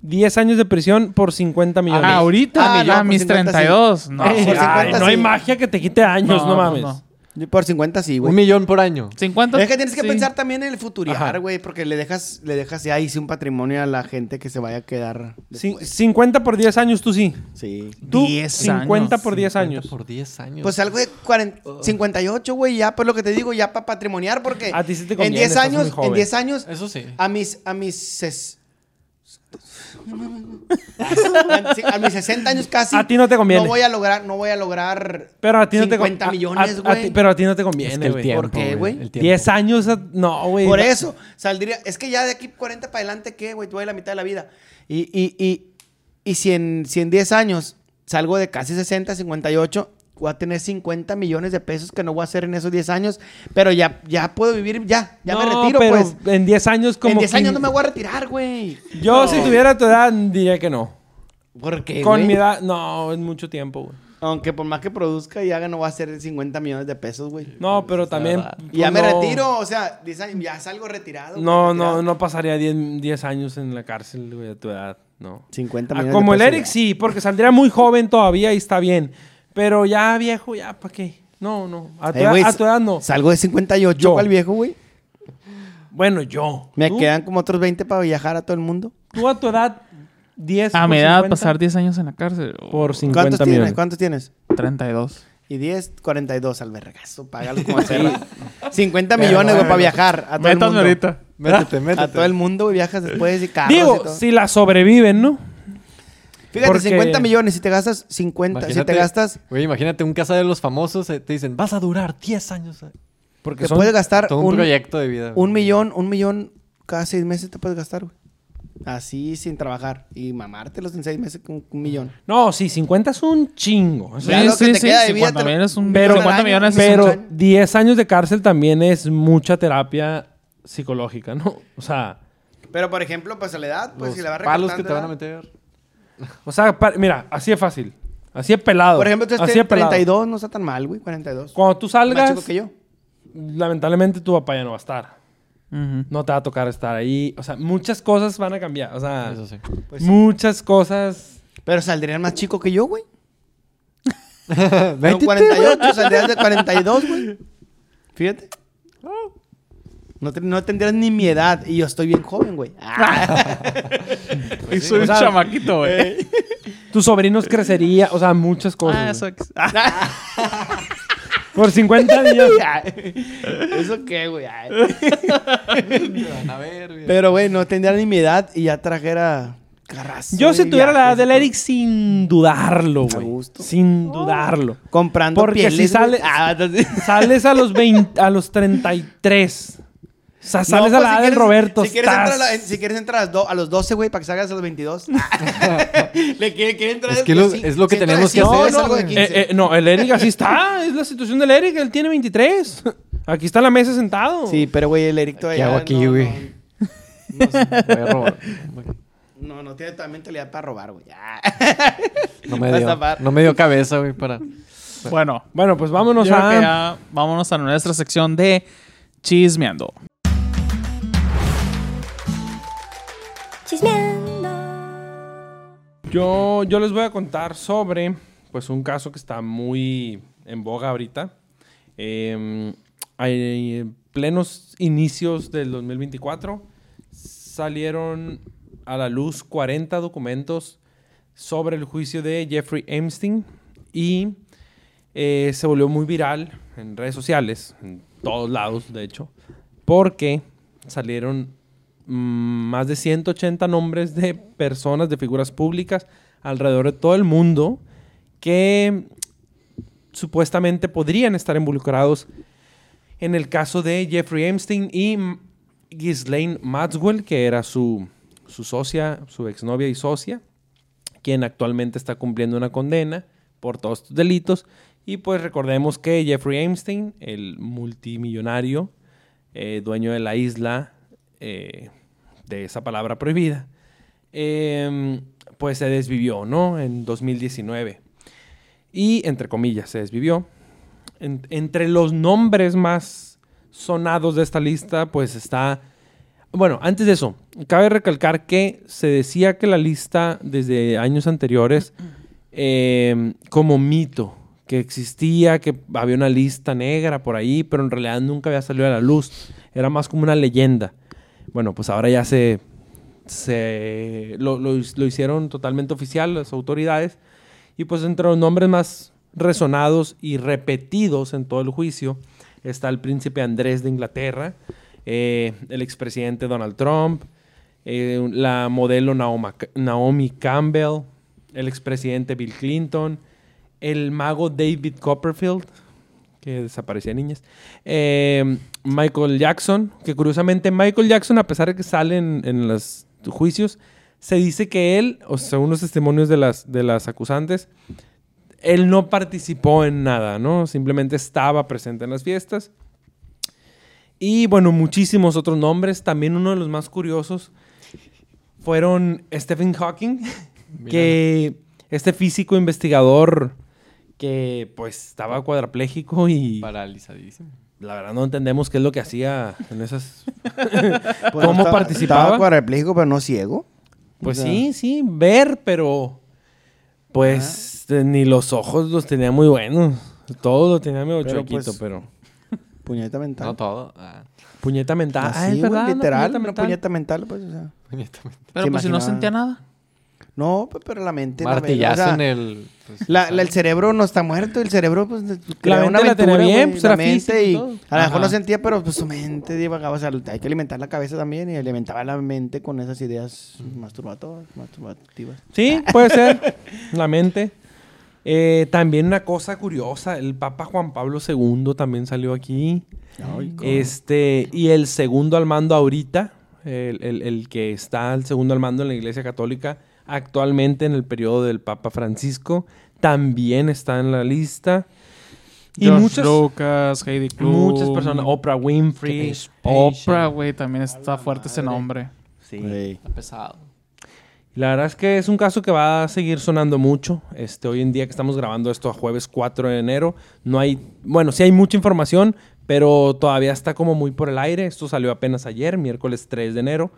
10 años de prisión por 50 millones. Ah, ahorita, Ah, no, por mis 50 sí. 32. No, Eh, Ay, por 50 no hay sí. magia que te quite años, no, mames. Por 50 sí, Un güey. millón por año. 50. Es que tienes que sí. pensar también en el futuriar, güey, porque le dejas, le dejas ya ahí sí un patrimonio a la gente que se vaya a quedar. Después. 50 por 10 años, tú sí. Sí. Tú, 10 50 años. por 10 50 años. Por 10 años. Pues algo de 40 58, güey, ya, pues lo que te digo, ya para patrimoniar, porque A ti sí te en conviene, 10 estás años, muy joven. en 10 años, Eso sí. a mis, a mis, ses- a, mis 60 años casi. A ti no te conviene. No voy a lograr, no voy a lograr Pero a ti no te 50 con- a- millones, güey. Pero a ti no te Es que conviene, el güey. tiempo, ¿Por qué, güey? el tiempo. 10 años, no, güey. Por eso, saldría. Es que ya de aquí 40 para adelante, ¿qué, güey? Tú vas a la mitad de la vida. Y, y, y, y si, en, si en 10 años salgo de casi 60, 58, voy a tener 50 millones de pesos que no voy a hacer en esos 10 años. Pero ya, ya puedo vivir, ya, ya me retiro, pero pues. en 10 años como en 10 años no me voy a retirar, güey. Yo si tuviera tu edad diría que no. ¿Por qué, Con güey? mi edad, no, es mucho tiempo, güey. Aunque por más que produzca y haga, no va a ser 50 millones de pesos, güey. No, pero también... ya me retiro, o sea, 10 años, ya salgo retirado. No, retirado. no, no pasaría 10, 10 años en la cárcel, güey, a tu edad, no. 50 Ah, millones como de el pesos, Eric ya. sí, porque saldría muy joven todavía y está bien. Pero ya viejo, ya, ¿para qué? No, no. A tu, Eh, edad, güey, a tu edad no. Salgo de 58, Yo. ¿cuál viejo, güey? Bueno, yo. Me ¿Tú? quedan como otros 20 para viajar a todo el mundo. Tú a tu edad, 10 A por mi edad, 50, pasar 10 años en la cárcel. Por oh, 50 ¿Cuántos millones. tienes? ¿Cuántos tienes? 32. Y 10, 42 al vergazo. Págalo como sea. 50 millones, güey, para viajar a todo el mundo. ahorita. Métete, métete. A todo el mundo, güey, viajas después y carros y Digo, todo. si la sobreviven, ¿no? Fíjate, porque- 50 millones, si te gastas 50, si te gastas, Güey, imagínate un casa de los famosos, eh, te dicen, vas a durar 10 años. eh". Porque te son... puedes gastar Todo un, un, proyecto de vida. un millón, un millón cada seis meses te puedes gastar, güey. Así, sin trabajar. Y mamártelos en seis meses con un millón. No, sí, 50 es un chingo. Lo que te queda de vida 50 te lo- millones, un Pero- 50 millones es Pero un- años. 10 años de cárcel también es mucha terapia psicológica, ¿no? O sea, Pero, por ejemplo, pues a la edad, pues si le va palos recortando que te van a edad. meter. O sea, pa- mira, así es fácil. Así es pelado. Por ejemplo, tú así estés es pelado. 32, no está tan mal, güey, 42. Cuando tú Más salgas, chico que yo. lamentablemente tu papá ya no va a estar. Ujú. No te va a tocar estar ahí. O sea, muchas cosas van a cambiar. O sea, Eso sí. Pues sí. muchas cosas. Pero saldrían más chico que yo, güey. Con Métete, 48 saldrías de 42, güey. Fíjate. No, te- no tendrías ni mi edad. Y yo estoy bien joven, güey. Ah, Y soy un sea, chamaquito, güey. Tus sobrinos crecería. O sea, muchas cosas. Ah, eso. Por 50 años. ¿Eso qué, güey? A ver, güey. Pero, güey, no tendría ni mi edad y ya trajera carrazo. Yo si tuviera la edad del. Eric sin dudarlo, güey. Sin dudarlo. Comprando Porque pieles, si güey. sale- Ah, entonces- Sales a los 20, a los 33. O sea, sales No, a pues, la si edad del quieres- Roberto. Si quieres, estás- entrar a la- si quieres entrar a, las do- a los 12, güey, para que salgas a los 22. Le quiere, quiere entrar Es que lo- es lo que si tenemos que hacer, es algo de güey. 15. Eh, eh, no, el Eric así está. Es la situación del Eric. Él tiene 23. Aquí está en la mesa sentado. Sí, pero, güey, el Eric ¿Qué todavía... hago aquí, no, güey? No, no, Voy a robar. no, no tiene toda mentalidad para robar, güey. Ah. No me a dio, no me dio cabeza, güey, para... Bueno, Bueno, pues vámonos yo creo que a. ya vámonos a nuestra sección de chismeando. Chismeando. Yo, yo les voy a contar sobre pues un caso que está muy en boga ahorita. En plenos inicios del 2024 salieron a la luz 40 documentos sobre el juicio de Jeffrey Epstein y eh, se volvió muy viral en redes sociales, en todos lados de hecho, porque salieron más de 180 nombres de personas, de figuras públicas alrededor de todo el mundo que supuestamente podrían estar involucrados en el caso de Jeffrey Epstein y Ghislaine Maxwell, que era su, su socia, su exnovia y socia, quien actualmente está cumpliendo una condena por todos estos delitos. Y pues recordemos que Jeffrey Epstein, el multimillonario, eh, dueño de la isla, eh, de esa palabra prohibida, em, pues se desvivió, ¿no? En 2019. Y, entre comillas, se desvivió. En- entre los nombres más sonados de esta lista, pues está... Bueno, antes de eso, cabe recalcar que se decía que la lista desde años anteriores, eh, como mito, que existía, que había una lista negra por ahí, pero en realidad nunca había salido a la luz. Era más como una leyenda. Bueno, pues ahora ya se, se lo, lo- hicieron totalmente oficial las autoridades. Y pues entre los nombres más resonados y repetidos en todo el juicio está el príncipe Andrés de Inglaterra, eh, el expresidente Donald Trump, eh, la modelo Naomi Campbell, el expresidente Bill Clinton, el mago David Copperfield, que desaparecía niñas, eh, Michael Jackson, que curiosamente Michael Jackson, a pesar de que sale en, en los juicios, se dice que él, o según los testimonios de las, de las acusantes, él no participó en nada, ¿no? Simplemente estaba presente en las fiestas. Y bueno, muchísimos otros nombres. También uno de los más curiosos fueron Stephen Hawking, que este físico investigador que pues estaba cuadrapléjico y Paralizadísimo. la verdad no entendemos qué es lo que hacía en esas... ¿Cómo estaba- participaba? Estaba cuadrapléjico, pero no ciego. Pues O sea, sí, sí, ver, pero pues eh, ni los ojos los tenía muy buenos. Todo lo tenía medio Pero, chuequito, pues, pero... Puñeta mental. No todo. Ah, Puñeta mental. Así, ah, es güey, verdad, literal, puñeta una mental. puñeta mental, pues, o sea. puñeta. Pero Se pues si no sentía nada. No, pues, pero la mente... la Martillazo verga, o sea, en el. pues, La, la- el cerebro no está muerto, el cerebro pues crea mente una la tenía aventura, bien, güey, pues, la mente y y a lo mejor no sentía, pero pues su mente divagaba, o sea, hay que alimentar la cabeza también y alimentaba la mente con esas ideas masturbatorias, masturbativas. Sí, puede ser. la mente. Eh, también una cosa curiosa, el Papa Juan Pablo II también salió aquí. Este, y el segundo al mando ahorita, el, el- el que está el segundo al mando en la Iglesia Católica, actualmente en el periodo del Papa Francisco, también está en la lista. Y George muchas, Lucas, Heidi Klum. muchas personas, Oprah Winfrey. Oprah, güey, también está fuerte ese nombre. Sí. Está pesado. La verdad es que es un caso que va a seguir sonando mucho. Este, hoy en día que estamos grabando esto a jueves 4 de enero, no hay, bueno, sí hay mucha información, pero todavía está como muy por el aire. Esto salió apenas ayer, miércoles 3 de enero.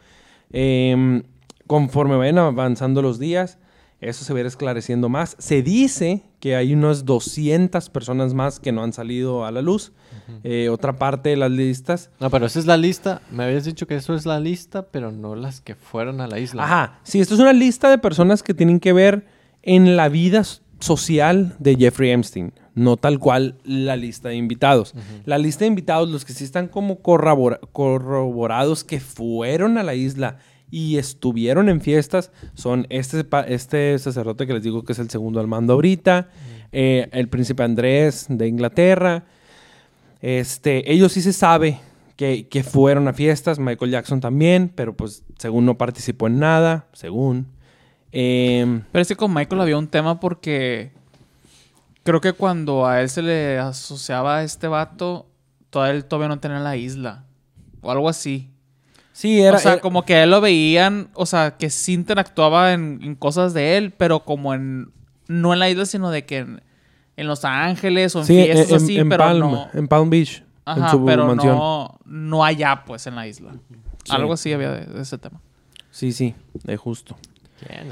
Em, conforme vayan avanzando los días, eso se ir esclareciendo más. Se dice que hay unas 200 personas más que no han salido a la luz. Eh, otra parte de las listas No, pero esa es la lista. Me habías dicho que eso es la lista, pero no las que fueron a la isla. Ajá, sí, esto es una lista de personas que tienen que ver en la vida social de Jeffrey Epstein, no tal cual la lista de invitados. La lista de invitados, los que sí están como corrobora- corroborados que fueron a la isla y estuvieron en fiestas, son este, este sacerdote que les digo que es el segundo al mando ahorita, eh, el príncipe Andrés de Inglaterra, este, ellos sí se sabe que, fueron a fiestas, Michael Jackson también, pero pues según no participó en nada, según. Em, Pero es que con Michael había un tema porque creo que cuando a él se le asociaba este vato, todavía él todavía no tenía la isla. O algo así. Sí, era... o sea, era- como que a él lo veían, o sea, que sí interactuaba en, en cosas de él, pero como en... No en la isla, sino de que en, en Los Ángeles o en sí, fiestas en, así, en pero Palm, no... en Palm Beach, en Ajá, su pero mansión. no, no allá, pues, en la isla. Sí. Algo así había de, de ese tema. Sí, sí, de justo.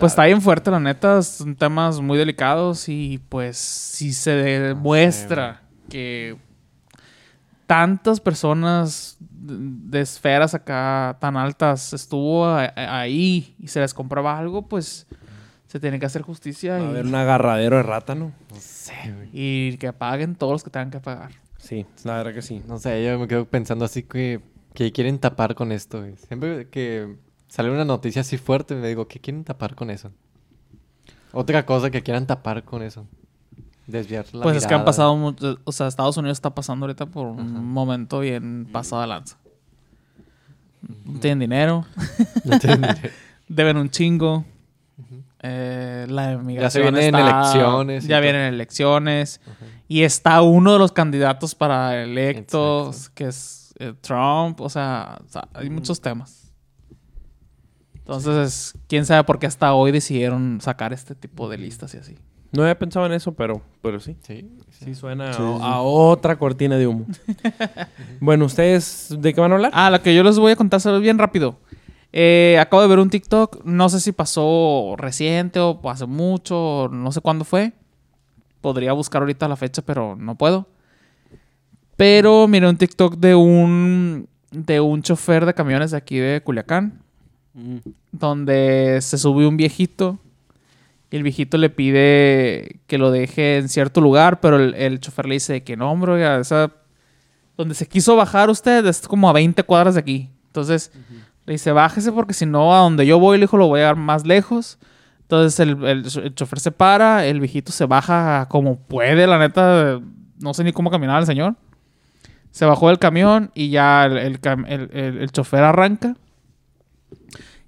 Pues está bien fuerte, la neta. Son temas muy delicados y pues si se demuestra que tantas personas de esferas acá tan altas estuvo a- a- ahí y se les compraba algo, pues se tiene que hacer justicia Va a y, haber un agarradero de rátano. No sé, güey. y que paguen todos los que tengan que pagar. Sí, la verdad que sí. No sé, yo me quedo pensando así que, que quieren tapar con esto, güey. Siempre que sale una noticia así fuerte, me digo, ¿qué quieren tapar con eso? Otra cosa que quieran tapar con eso. Desviar la pues es que han pasado, o sea, Estados Unidos está pasando ahorita por un Ajá. momento bien pasado de lanza. No tienen dinero, No tienen- deben un chingo. eh, la emigración vienen está- elecciones Ya todo. vienen elecciones. Y está uno de los candidatos para electos, Exacto. que es eh, Trump. O sea, o sea, hay muchos temas. Entonces, quién sabe por qué hasta hoy decidieron sacar este tipo de listas y así. No había pensado en eso, pero, pero sí. Sí, Sí suena Sí, a, sí. a otra cortina de humo. bueno, ¿ustedes de qué van a hablar? Ah, lo que yo les voy a contar solo bien rápido. Eh, acabo de ver un TikTok, no sé si pasó reciente o hace mucho, o no sé cuándo fue. Podría buscar ahorita la fecha, pero no puedo. Pero miré un TikTok de un de un chofer de camiones de aquí de Culiacán, Mm. donde se subió un viejito y el viejito le pide que lo deje en cierto lugar, pero el, el chofer le dice que no, hombre, oiga, esa donde se quiso bajar usted es como a 20 cuadras de aquí. Entonces le dice, bájese porque si no, a donde yo voy, le dijo, lo voy a dar más lejos. Entonces el, el, el chofer se para, el viejito se baja como puede, la neta, no sé ni cómo caminaba el señor. Se bajó del camión y ya el, el el- el- el chofer arranca.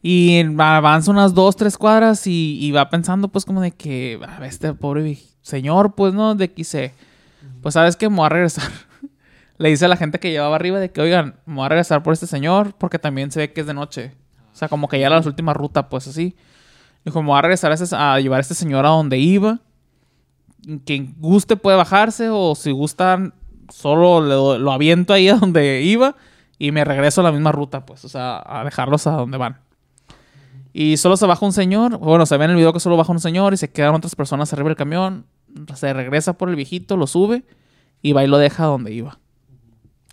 Y avanza unas dos, tres cuadras y, y va pensando pues como de que, "Ah, este pobre señor, pues, ¿no? De que dice, pues, ¿sabes qué? Me voy a regresar. Le dice a la gente que llevaba arriba de que, oigan, me voy a regresar por este señor porque también se ve que es de noche. O sea, como que ya era la última ruta, pues así. Dijo, me voy a regresar a, ese- a llevar a este señor a donde iba. Quien guste puede bajarse o si gustan, solo lo aviento ahí a donde iba y me regreso a la misma ruta, pues, o sea, a dejarlos a donde van. Y solo se baja un señor, bueno, se ve en el video que solo baja un señor y se quedan otras personas arriba del camión, se regresa por el viejito, lo sube y va y lo deja donde iba.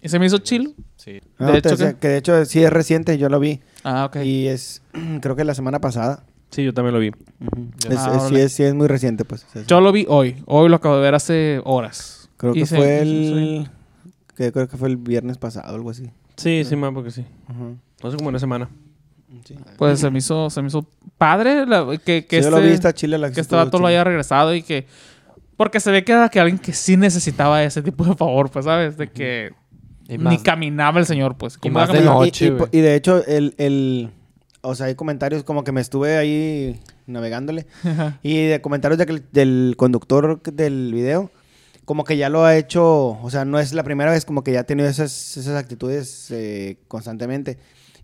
Y se me hizo chilo. Sí. No, De hecho, que de hecho sí es reciente, yo lo vi. Ah, ok. Y es, creo que la semana pasada. Sí, yo también lo vi. Es- Ah, es- sí, es, sí es muy reciente, pues. Yo lo vi hoy. Hoy lo acabo de ver hace horas. creo Y que se- fue el... Que creo que fue el viernes pasado, algo así. Sí, sí, más porque sí. Ujú. No sé cómo una semana. Sí. Pues se me hizo, se me hizo padre la- que, que Sí, yo lo este- chile la que este vato lo haya regresado y que... Porque se ve que era que alguien que sí necesitaba ese tipo de favor, pues, ¿sabes? De que Y ni caminaba el señor, pues. y ¿Cómo más de? Y- noche, y, güey. y de hecho, el, el... O sea, hay comentarios como que me estuve ahí navegándole. Y de comentarios de que el- del conductor del video, como que ya lo ha hecho, o sea, no es la primera vez, como que ya ha tenido esas, esas actitudes eh, constantemente.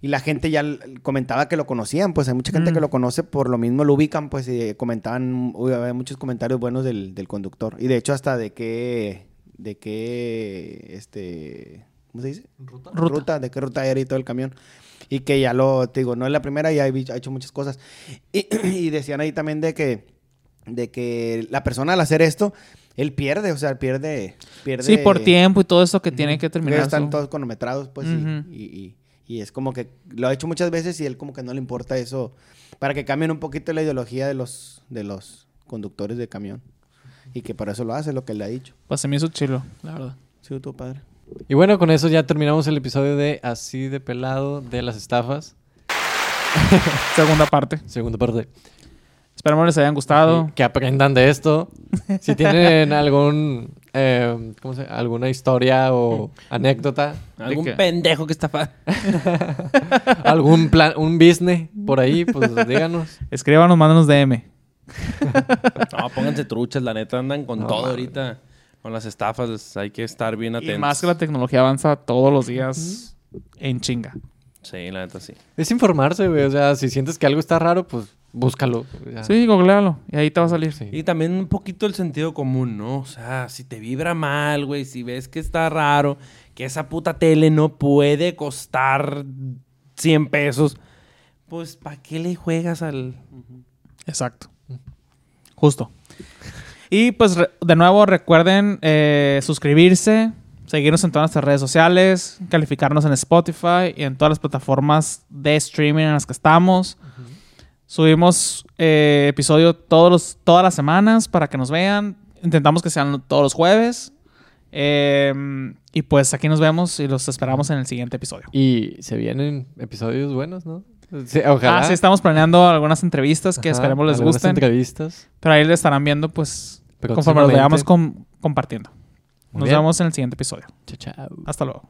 Y la gente ya comentaba que lo conocían, pues hay mucha gente Mm. que lo conoce, por lo mismo lo ubican, pues y comentaban, uy, había muchos comentarios buenos del, del conductor. Y de hecho hasta de qué, de qué, este, ¿cómo se dice? Ruta. de qué ruta era y todo el camión. Y que ya lo, te digo, no es la primera, ya ha hecho muchas cosas. Y, y decían ahí también de que, de que la persona al hacer esto, él pierde, o sea, pierde, pierde. Sí, por tiempo y todo eso que Ujú. tiene que terminar. Están su- todos cronometrados, pues, y- Ujú. y, y- y es como que lo ha hecho muchas veces y él como que no le importa eso, para que cambien un poquito la ideología de los, de los conductores de camión. Y que por eso lo hace, lo que le ha dicho. Pues se me hizo chilo, la verdad. Sí, tu padre. Y bueno, con eso ya terminamos el episodio de Así de pelado de las estafas. Segunda parte. Segunda parte. Esperemos les hayan gustado. Que aprendan de esto. Si tienen algún, eh, ¿cómo se alguna historia o anécdota, Algún pendejo que está fa- algún plan, un business por ahí, pues díganos. Escríbanos, mándanos DM. No, pónganse truchas, la neta, andan con No, todo ahorita. Con las estafas, hay que estar bien atentos. Y más que la tecnología avanza todos los días en chinga. Sí, la neta sí. Es informarse, güey. O sea, si sientes que algo está raro, pues búscalo. Ya. Sí, googlealo. Y ahí te va a salir. Sí. Y también un poquito el sentido común, ¿no? O sea, si te vibra mal, güey, si ves que está raro, que esa puta tele no puede costar 100 pesos, pues, ¿para qué le juegas al...? Exacto. Justo. Y pues de nuevo recuerden eh, suscribirse, seguirnos en todas nuestras redes sociales, calificarnos en Spotify y en todas las plataformas de streaming en las que estamos. Subimos eh, episodio todos los, todas las semanas para que nos vean. Intentamos que sean todos los jueves. Eh, y pues aquí nos vemos y los esperamos en el siguiente episodio. Y se vienen episodios buenos, ¿no? Sí, ojalá. Ah, sí, estamos planeando algunas entrevistas que Ajá, esperemos les gusten. entrevistas. Pero ahí le estarán viendo, pues, conforme los com- compartiendo. Muy Nos bien. vemos en el siguiente episodio. Chao, chao. Hasta luego.